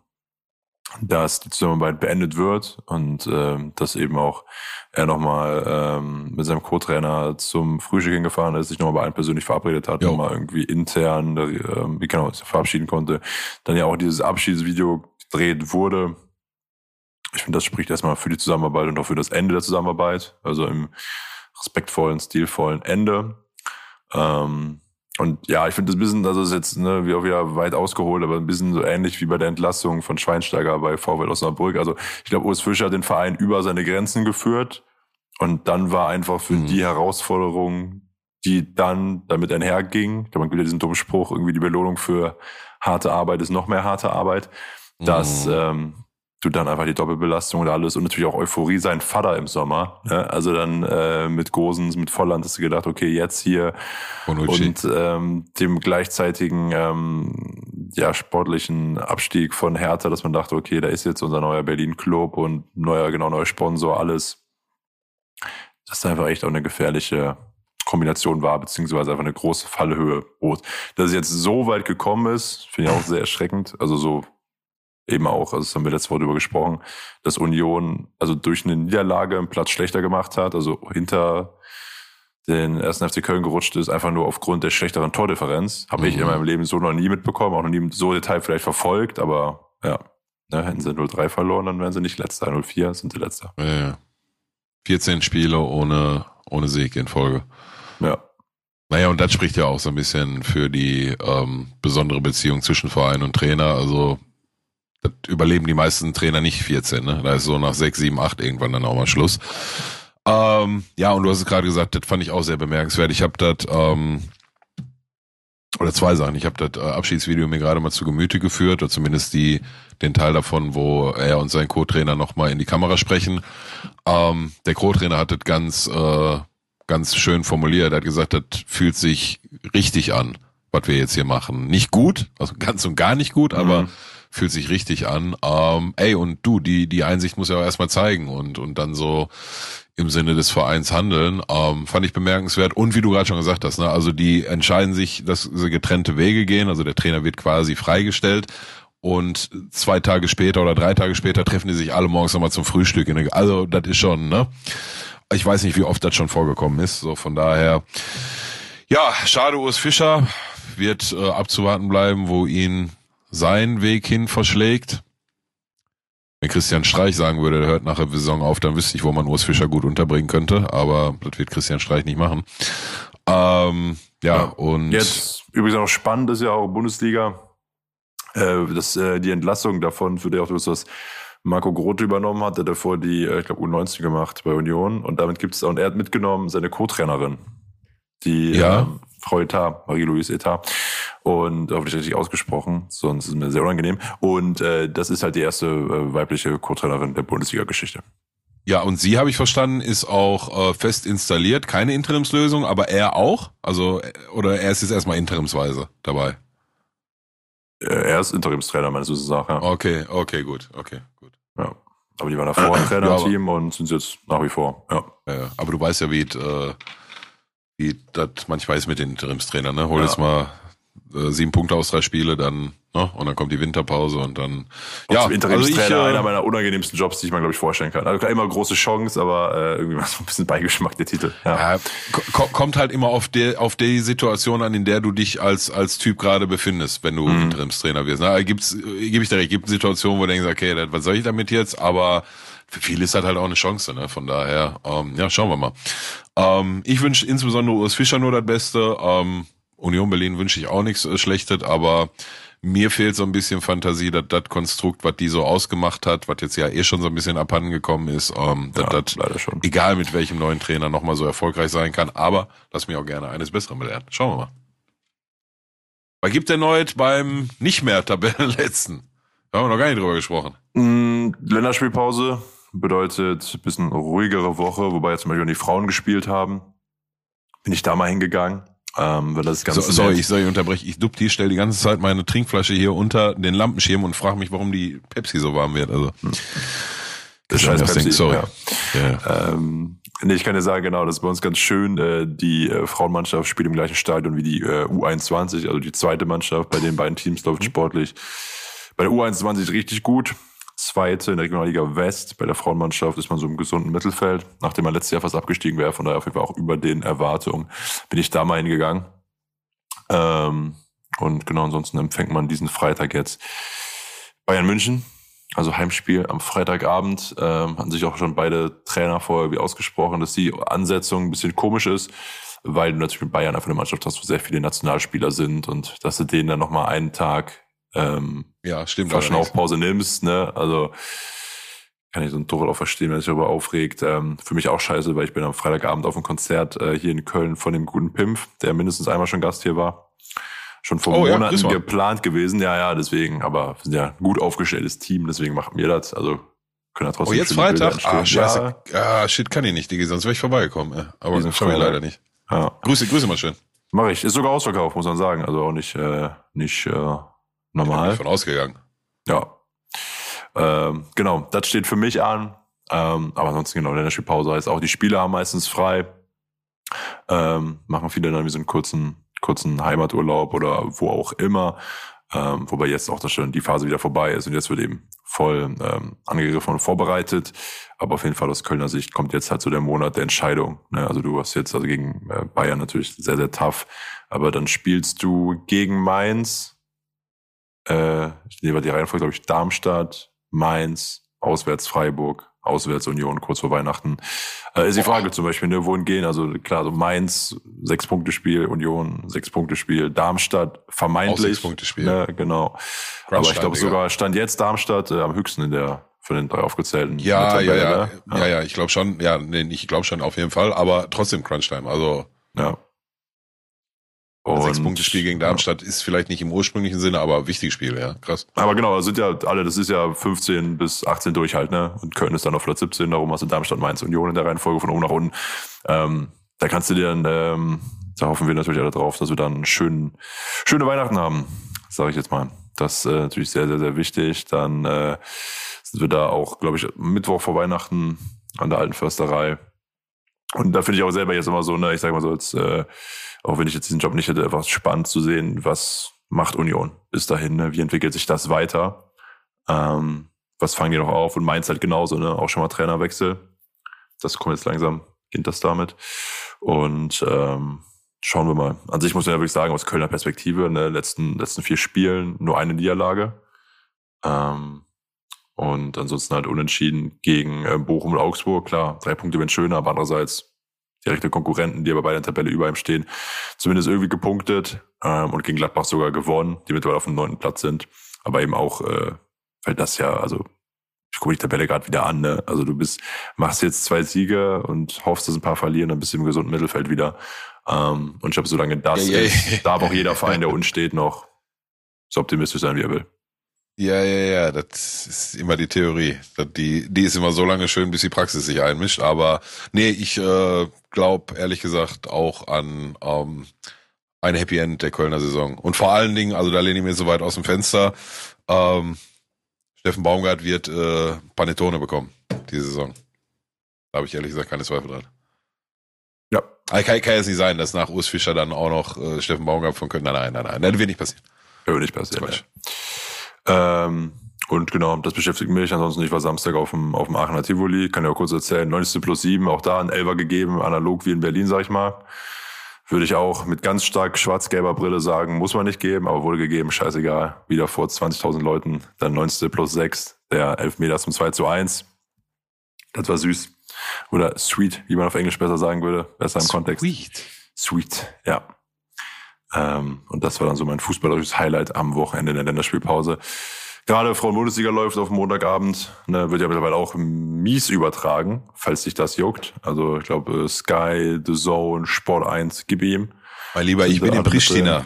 Speaker 2: dass die Zusammenarbeit beendet wird und äh, dass eben auch er nochmal ähm, mit seinem Co-Trainer zum Frühstück hingefahren ist, sich nochmal bei allen persönlich verabredet hat, nochmal irgendwie intern, äh, wie genau, sich verabschieden konnte. Dann ja auch dieses Abschiedsvideo gedreht wurde. Ich finde, das spricht erstmal für die Zusammenarbeit und auch für das Ende der Zusammenarbeit, also im respektvollen, stilvollen Ende. Ähm, und ja, ich finde das ein bisschen, also ist jetzt ne, wie auch wieder weit ausgeholt, aber ein bisschen so ähnlich wie bei der Entlassung von Schweinsteiger bei VW Osnabrück. Also ich glaube, Urs Fischer hat den Verein über seine Grenzen geführt und dann war einfach für mhm. die Herausforderung, die dann damit einherging, ich glaube, man gibt ja diesen dummen Spruch, irgendwie die Belohnung für harte Arbeit ist noch mehr harte Arbeit, dass mhm. ähm, du dann einfach die Doppelbelastung und alles und natürlich auch Euphorie sein Vater im Sommer. Ne? Also dann äh, mit Gosens, mit Volland hast du gedacht, okay, jetzt hier Bonucci. und ähm, dem gleichzeitigen ähm, ja, sportlichen Abstieg von Hertha, dass man dachte, okay, da ist jetzt unser neuer Berlin-Club und neuer, genau, neuer Sponsor, alles. Das ist einfach echt auch eine gefährliche Kombination war, beziehungsweise einfach eine große Fallhöhe bot. Dass es jetzt so weit gekommen ist, finde ich auch sehr erschreckend. Also so eben auch, also das haben wir letztes Wort über gesprochen, dass Union also durch eine Niederlage einen Platz schlechter gemacht hat, also hinter den ersten FC Köln gerutscht ist, einfach nur aufgrund der schlechteren Tordifferenz. Habe mhm. ich in meinem Leben so noch nie mitbekommen, auch noch nie so Detail vielleicht verfolgt, aber ja, ne, hätten sie 0-3 verloren, dann wären sie nicht letzter. 0-4 sind sie letzter.
Speaker 1: Ja, ja. 14 Spiele ohne, ohne Sieg in Folge.
Speaker 2: Ja.
Speaker 1: Naja, und das spricht ja auch so ein bisschen für die ähm, besondere Beziehung zwischen Verein und Trainer. Also das überleben die meisten Trainer nicht 14, ne? Da ist so nach 6, 7, 8 irgendwann dann auch mal Schluss. Ähm, ja, und du hast es gerade gesagt, das fand ich auch sehr bemerkenswert. Ich habe das, ähm, oder zwei Sachen. Ich habe das äh, Abschiedsvideo mir gerade mal zu Gemüte geführt, oder zumindest die, den Teil davon, wo er und sein Co-Trainer nochmal in die Kamera sprechen. Ähm, der Co-Trainer hat das ganz, äh, ganz schön formuliert. Er hat gesagt, das fühlt sich richtig an, was wir jetzt hier machen. Nicht gut, also ganz und gar nicht gut, aber mhm fühlt sich richtig an. Ähm, ey, und du, die, die Einsicht muss ja auch erstmal zeigen und, und dann so im Sinne des Vereins handeln, ähm, fand ich bemerkenswert. Und wie du gerade schon gesagt hast, ne, also die entscheiden sich, dass sie getrennte Wege gehen, also der Trainer wird quasi freigestellt und zwei Tage später oder drei Tage später treffen die sich alle morgens nochmal zum Frühstück. In also das ist schon, ne? Ich weiß nicht, wie oft das schon vorgekommen ist. So von daher, ja, schade, Urs Fischer wird äh, abzuwarten bleiben, wo ihn seinen Weg hin verschlägt. Wenn Christian Streich sagen würde, der hört nach der Saison auf, dann wüsste ich, wo man Urs Fischer gut unterbringen könnte, aber das wird Christian Streich nicht machen. Ähm, ja, ja, und.
Speaker 2: Jetzt übrigens auch spannend ist ja auch Bundesliga, äh, dass äh, die Entlassung davon, für die auch das Marco Groth übernommen hat, der davor die, äh, ich glaube, U19 gemacht bei Union und damit gibt es, und er hat mitgenommen seine Co-Trainerin, die
Speaker 1: ja. äh,
Speaker 2: Frau Etat, Marie-Louise Etat und hoffentlich richtig ausgesprochen, sonst ist es mir sehr unangenehm. Und äh, das ist halt die erste äh, weibliche Co-Trainerin der Bundesliga-Geschichte.
Speaker 1: Ja, und sie, habe ich verstanden, ist auch äh, fest installiert, keine Interimslösung, aber er auch? Also, äh, oder er ist jetzt erstmal interimsweise dabei?
Speaker 2: Äh, er ist Interimstrainer, meines Wissens nach, ja.
Speaker 1: Okay, okay, gut, okay, gut.
Speaker 2: Ja. Aber die waren davor im Trainerteam ja, und sind jetzt nach wie vor, ja.
Speaker 1: ja aber du weißt ja, wie äh, wie das manchmal ist mit den Interimstrainern, ne? Hol ja. jetzt mal äh, sieben Punkte aus drei Spiele, dann, ne? Und dann kommt die Winterpause und dann.
Speaker 2: Und ja, Interimstrainer, also ich, äh, einer meiner unangenehmsten Jobs, die ich mir, glaube ich, vorstellen kann. Also immer große Chance, aber äh, irgendwie mal so ein bisschen Beigeschmack der Titel. Ja. ja
Speaker 1: kommt halt immer auf der auf die Situation an, in der du dich als als Typ gerade befindest, wenn du mhm. Interimstrainer wirst. Na, gibt's, gebe ich dir recht, gibt Situationen, wo du denkst, okay, was soll ich damit jetzt? Aber für viele ist das halt auch eine Chance, ne? Von daher, ähm, ja, schauen wir mal. Ähm, ich wünsche insbesondere Urs Fischer nur das Beste. Ähm, Union Berlin wünsche ich auch nichts äh, Schlechtes, aber mir fehlt so ein bisschen Fantasie, dass das Konstrukt, was die so ausgemacht hat, was jetzt ja eh schon so ein bisschen abhanden gekommen ist, ähm, ja, dass das egal mit welchem neuen Trainer nochmal so erfolgreich sein kann. Aber lass mich auch gerne eines Besseren belehren. Schauen wir mal. Was gibt denn heute beim nicht mehr Tabellenletzten? Da haben wir noch gar nicht drüber gesprochen.
Speaker 2: Mm, Länderspielpause bedeutet ein bisschen ruhigere Woche, wobei jetzt zum Beispiel die Frauen gespielt haben. Bin ich da mal hingegangen. Ähm, weil das ganz
Speaker 1: So, sorry, ich soll ich unterbreche. Ich dupp die, stelle die ganze Zeit meine Trinkflasche hier unter den Lampenschirm und frage mich, warum die Pepsi so warm wird. Also
Speaker 2: Das
Speaker 1: kann
Speaker 2: scheiß Pepsi,
Speaker 1: denken, sorry.
Speaker 2: ja.
Speaker 1: Ja.
Speaker 2: Ähm, nee, ich kann dir sagen, genau, das ist bei uns ganz schön. Äh, die äh, Frauenmannschaft spielt im gleichen Stadion wie die äh, U21, also die zweite Mannschaft. Bei den beiden Teams läuft sportlich. Bei der U21 richtig gut. Zweite in der Regionalliga West. Bei der Frauenmannschaft ist man so im gesunden Mittelfeld. Nachdem man letztes Jahr fast abgestiegen wäre, von daher auf jeden Fall auch über den Erwartungen, bin ich da mal hingegangen. Ähm, und genau, ansonsten empfängt man diesen Freitag jetzt Bayern München. Also Heimspiel am Freitagabend. Ähm, hatten sich auch schon beide Trainer vorher wie ausgesprochen, dass die Ansetzung ein bisschen komisch ist, weil du natürlich mit Bayern einfach eine Mannschaft hast, wo sehr viele Nationalspieler sind und dass du denen dann nochmal einen Tag ähm,
Speaker 1: ja, stimmt.
Speaker 2: fast schon
Speaker 1: allerdings.
Speaker 2: Aufpause nimmst, ne? Also kann ich so ein Torwart auch verstehen, wenn sich darüber aufregt. Ähm, für mich auch scheiße, weil ich bin am Freitagabend auf einem Konzert äh, hier in Köln von dem guten Pimpf, der mindestens einmal schon Gast hier war. Schon vor
Speaker 1: Oh ja,
Speaker 2: Monaten
Speaker 1: mal.
Speaker 2: geplant gewesen. Ja, ja, deswegen, aber wir sind ja ein gut aufgestelltes Team, deswegen machen wir das. Also können ja
Speaker 1: Oh,
Speaker 2: trotzdem
Speaker 1: jetzt
Speaker 2: schöne Bilder
Speaker 1: Freitag? Ah, scheiße. Ah, shit, kann ich nicht, Digga, sonst wäre ich vorbeigekommen. Ja. Aber das ich
Speaker 2: Freitag.
Speaker 1: leider nicht.
Speaker 2: Ja, ja.
Speaker 1: Grüße, Grüße mal schön.
Speaker 2: mache ich. Ist sogar ausverkauft, muss man sagen. Also auch nicht, äh, nicht äh,
Speaker 1: Bin ich
Speaker 2: normal.
Speaker 1: von ausgegangen.
Speaker 2: Ja. Ähm, genau, das steht für mich an. Ähm, aber ansonsten genau, Länderspielpause heißt auch, die Spieler haben meistens frei. Ähm, machen viele dann wie so einen kurzen, kurzen Heimaturlaub oder wo auch immer. Ähm, wobei jetzt auch das schon die Phase wieder vorbei ist und jetzt wird eben voll ähm, angegriffen und vorbereitet. Aber auf jeden Fall aus Kölner Sicht kommt jetzt halt so der Monat der Entscheidung. Ne? Also du hast jetzt also gegen äh, Bayern natürlich sehr, sehr tough. Aber dann spielst du gegen Mainz, äh, ich nehme die Reihenfolge, glaube ich, Darmstadt, Mainz, auswärts Freiburg, auswärts Union, kurz vor Weihnachten. Äh, ist die Frage zum Beispiel, ne, wohin gehen? Also klar, so Mainz, sechs Punkte Spiel, Union, sechs Punkte Spiel, Darmstadt, vermeintlich.
Speaker 1: Auch Sechs-Punkte-Spiel.
Speaker 2: Ne, genau. Aber ich glaube sogar stand jetzt Darmstadt äh, am höchsten in der von den drei aufgezählten.
Speaker 1: Ja,
Speaker 2: der
Speaker 1: ja, ja,
Speaker 2: Tabelle,
Speaker 1: ja, ja, ich glaube schon, ja, nee, ich glaube schon auf jeden Fall, aber trotzdem Crunchtime. Also
Speaker 2: ja.
Speaker 1: Ein
Speaker 2: Und-
Speaker 1: Sechs-Punkte-Spiel gegen Darmstadt ist vielleicht nicht im ursprünglichen Sinne, aber wichtiges Spiel, ja, krass.
Speaker 2: Aber genau, das sind ja alle, das ist ja 15 bis 18 durch halt, ne? Und Köln ist dann auf Platz 17, darum hast du Darmstadt, Mainz, Union in der Reihenfolge von oben nach unten. Ähm, da kannst du dir dann, ähm, da hoffen wir natürlich alle drauf, dass wir dann schön, schöne Weihnachten haben, sage ich jetzt mal. Das ist äh, natürlich sehr, sehr, sehr wichtig. Dann äh, sind wir da auch, glaube ich, Mittwoch vor Weihnachten an der alten Försterei. Und da finde ich auch selber jetzt immer so, ne, ich sage mal so, als, äh, auch wenn ich jetzt diesen Job nicht hätte, einfach spannend zu sehen, was macht Union bis dahin, ne? wie entwickelt sich das weiter, ähm, was fangen die noch auf? Und Mainz halt genauso, ne, auch schon mal Trainerwechsel, das kommt jetzt langsam, beginnt das damit. Und ähm, schauen wir mal. An sich muss man ja wirklich sagen, aus Kölner Perspektive, ne, letzten, letzten vier Spielen nur eine Niederlage. Ähm, und ansonsten halt unentschieden gegen äh, Bochum und Augsburg, klar, drei Punkte wären schöner, aber andererseits direkte Konkurrenten, die aber bei der Tabelle über ihm stehen, zumindest irgendwie gepunktet ähm, und gegen Gladbach sogar gewonnen, die mittlerweile auf dem neunten Platz sind. Aber eben auch, äh, weil das ja, also ich gucke die Tabelle gerade wieder an, ne? Also du bist, machst jetzt zwei Siege und hoffst, dass ein paar verlieren, dann bist du im gesunden Mittelfeld wieder. Ähm, und ich glaube, solange das
Speaker 1: Ja, ja,
Speaker 2: ist, darf auch jeder Verein, der unten steht, noch so optimistisch sein, wie er will.
Speaker 1: Ja, ja, ja, das ist immer die Theorie. Das- Die, die ist immer so lange schön, bis die Praxis sich einmischt. Aber nee, ich äh, glaube ehrlich gesagt auch an ähm, ein Happy End der Kölner Saison. Und vor allen Dingen, also da lehne ich mir so weit aus dem Fenster, ähm, Steffen Baumgart wird äh, Panettone bekommen, diese Saison. Da habe ich ehrlich gesagt keine Zweifel dran.
Speaker 2: Ja.
Speaker 1: Aber kann, kann jetzt nicht sein, dass nach Urs Fischer dann auch noch äh, Steffen Baumgart von Köln. Nein, nein, nein, nein, das wird nicht passieren.
Speaker 2: Würde nicht passieren.
Speaker 1: Quatsch.
Speaker 2: Ähm, und genau, das beschäftigt mich. Ansonsten, ich war Samstag auf dem, auf dem Aachener Tivoli. Kann ja auch kurz erzählen. 90 plus 7, auch da ein Elfer gegeben, analog wie in Berlin, sag ich mal. Würde ich auch mit ganz stark schwarz-gelber Brille sagen, muss man nicht geben, aber wurde gegeben, scheißegal. Wieder vor 20.000 Leuten, dann 90 plus 6, der Elfmeter zum 2 zu 1. Das war süß. Oder sweet, wie man auf Englisch besser sagen würde, besser im Kontext.
Speaker 1: Sweet.
Speaker 2: Sweet, ja. Ähm, und das war dann so mein fußballerisches Highlight am Wochenende in der Länderspielpause. Gerade Frauen-Bundesliga läuft auf Montagabend, ne, wird ja mittlerweile auch mies übertragen, falls sich das juckt. Also ich glaube Sky, The Zone, Sport 1, gib ihm.
Speaker 1: Mein Lieber, ich bin in Pristina.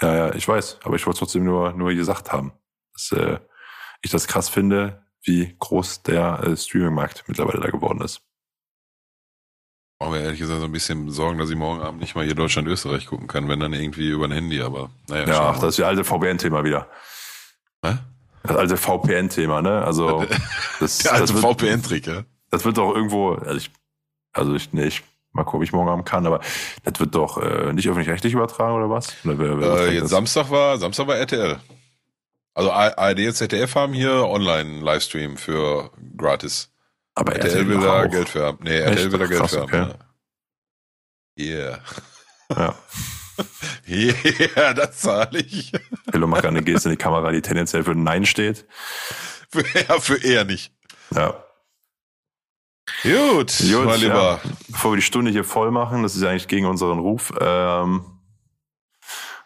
Speaker 2: Ja, ja, ich weiß, aber ich wollte trotzdem nur, nur gesagt haben, dass äh, ich das krass finde, wie groß der äh, Streaming-Markt mittlerweile da geworden ist.
Speaker 1: Brauchen wir ehrlich gesagt so ein bisschen Sorgen, dass ich morgen Abend nicht mal hier Deutschland-Österreich gucken kann, wenn dann irgendwie über ein Handy, aber naja.
Speaker 2: Ja, das ist ja alte VPN-Thema wieder.
Speaker 1: Hä?
Speaker 2: Das alte VPN-Thema, ne? Also das,
Speaker 1: Der alte VPN-Trick, ja?
Speaker 2: das wird doch irgendwo, also ich, also ich, nee, ich mal gucken, ob ich morgen Abend kann, aber das wird doch äh, nicht öffentlich-rechtlich übertragen oder was? Oder wer, wer
Speaker 1: Äh, jetzt
Speaker 2: das?
Speaker 1: Samstag war, Samstag war RTL. Also ARD und ZDF haben hier Online-Livestream für gratis.
Speaker 2: Aber
Speaker 1: RTL will da
Speaker 2: auch.
Speaker 1: Geld für haben. Nee, RTL
Speaker 2: Echt?
Speaker 1: will da Geld
Speaker 2: Krass,
Speaker 1: für
Speaker 2: okay.
Speaker 1: haben. Ja.
Speaker 2: Ja.
Speaker 1: Yeah. yeah, das zahle ich.
Speaker 2: Pillow macht eine Geste in die Kamera, die tendenziell für Nein steht.
Speaker 1: Für, ja, für eher nicht.
Speaker 2: Ja.
Speaker 1: Gut,
Speaker 2: Gut,
Speaker 1: mein Lieber.
Speaker 2: Ja. Bevor wir die Stunde hier voll machen, das ist ja eigentlich gegen unseren Ruf, ähm,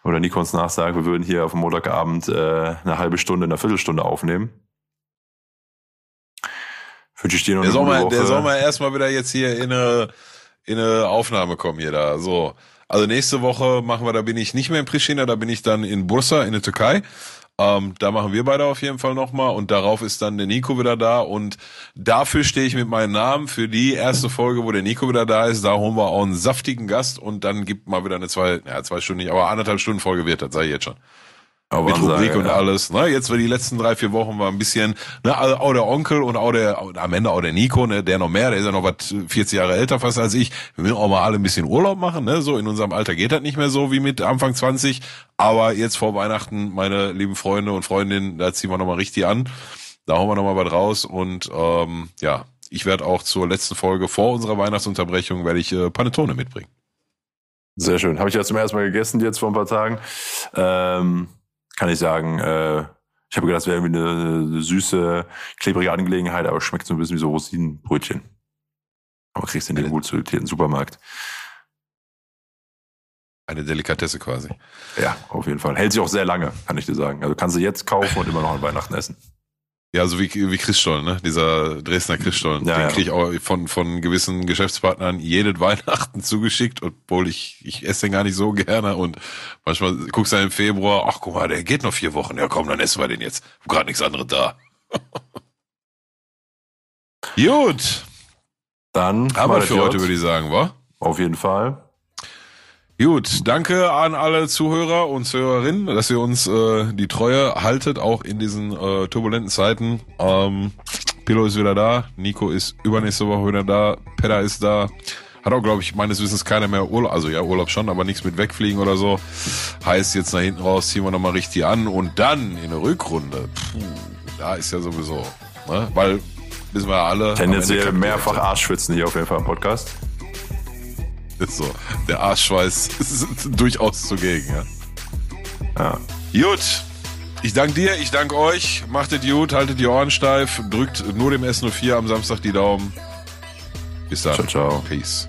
Speaker 2: oder Nico uns nachsagt, wir würden hier auf dem Montagabend äh, eine halbe Stunde, eine Viertelstunde aufnehmen. Wünsche ich dir noch
Speaker 1: Der
Speaker 2: eine
Speaker 1: soll, mal, der soll mal erstmal wieder jetzt hier in eine, in eine Aufnahme kommen hier da. So. Also nächste Woche machen wir, da bin ich nicht mehr in Pristina, da bin ich dann in Bursa in der Türkei. Ähm, da machen wir beide auf jeden Fall nochmal und darauf ist dann der Nico wieder da und dafür stehe ich mit meinem Namen für die erste Folge, wo der Nico wieder da ist. Da holen wir auch einen saftigen Gast und dann gibt mal wieder eine zwei, ja zwei Stunden nicht, aber anderthalb Stunden Folge wird das, sage ich jetzt schon.
Speaker 2: Aber
Speaker 1: Mit Rubrik und
Speaker 2: ja.
Speaker 1: alles. Ne? Jetzt war die letzten drei, vier Wochen war ein bisschen, ne, also auch der Onkel und auch der, am Ende auch der Nico, ne, der noch mehr, der ist ja noch was 40 Jahre älter fast als ich. Wir müssen auch mal alle ein bisschen Urlaub machen, ne? So in unserem Alter geht das nicht mehr so wie mit Anfang 20. Aber jetzt vor Weihnachten, meine lieben Freunde und Freundinnen, da ziehen wir nochmal richtig an. Da hauen wir nochmal was raus und ähm, ja, ich werde auch zur letzten Folge vor unserer Weihnachtsunterbrechung werde ich äh, Panettone mitbringen.
Speaker 2: Sehr schön. Habe ich ja zum ersten Mal gegessen jetzt vor ein paar Tagen. Ähm, kann ich sagen, äh, ich habe gedacht, das wäre irgendwie eine, süße, klebrige Angelegenheit, aber schmeckt so ein bisschen wie so Rosinenbrötchen. Aber kriegst du in dem gut sortierten Supermarkt.
Speaker 1: Eine Delikatesse quasi.
Speaker 2: Ja, auf jeden Fall. Hält sich auch sehr lange, kann ich dir sagen. Also kannst du jetzt kaufen und immer noch an Weihnachten essen.
Speaker 1: Ja, so wie, wie Christstollen, ne? Dieser Dresdner Christstollen.
Speaker 2: Ja,
Speaker 1: Den
Speaker 2: ja.
Speaker 1: kriege ich auch von, von gewissen Geschäftspartnern jedes Weihnachten zugeschickt, obwohl ich, ich esse den gar nicht so gerne und manchmal guckst du dann im Februar, ach guck mal, der geht noch vier Wochen. Ja komm, dann essen wir den jetzt. Hab Gerade nichts anderes da. Gut,
Speaker 2: Dann
Speaker 1: haben wir für heute, würde ich sagen, wa?
Speaker 2: Auf jeden Fall.
Speaker 1: Gut, danke an alle Zuhörer und Zuhörerinnen, dass ihr uns äh, die Treue haltet, auch in diesen äh, turbulenten Zeiten. Ähm, Pilo ist wieder da, Nico ist übernächste Woche wieder da, Pedda ist da. Hat auch, glaube ich, meines Wissens keiner mehr Urlaub, also ja, Urlaub schon, aber nichts mit wegfliegen oder so. Heißt, jetzt nach hinten raus ziehen wir nochmal richtig an und dann in der Rückrunde, puh, da ist ja sowieso, ne? weil, wissen wir ja alle.
Speaker 2: Tendenziell mehrfach Arschschwitzen hier auf jeden Fall im Podcast.
Speaker 1: Ist so. Der Arschschweiß ist durchaus zugegen, ja.
Speaker 2: Ja.
Speaker 1: Gut. Ich danke dir, ich danke euch. Macht es gut, haltet die Ohren steif, drückt nur dem S04 am Samstag die Daumen. Bis dann.
Speaker 2: Ciao, ciao.
Speaker 1: Peace.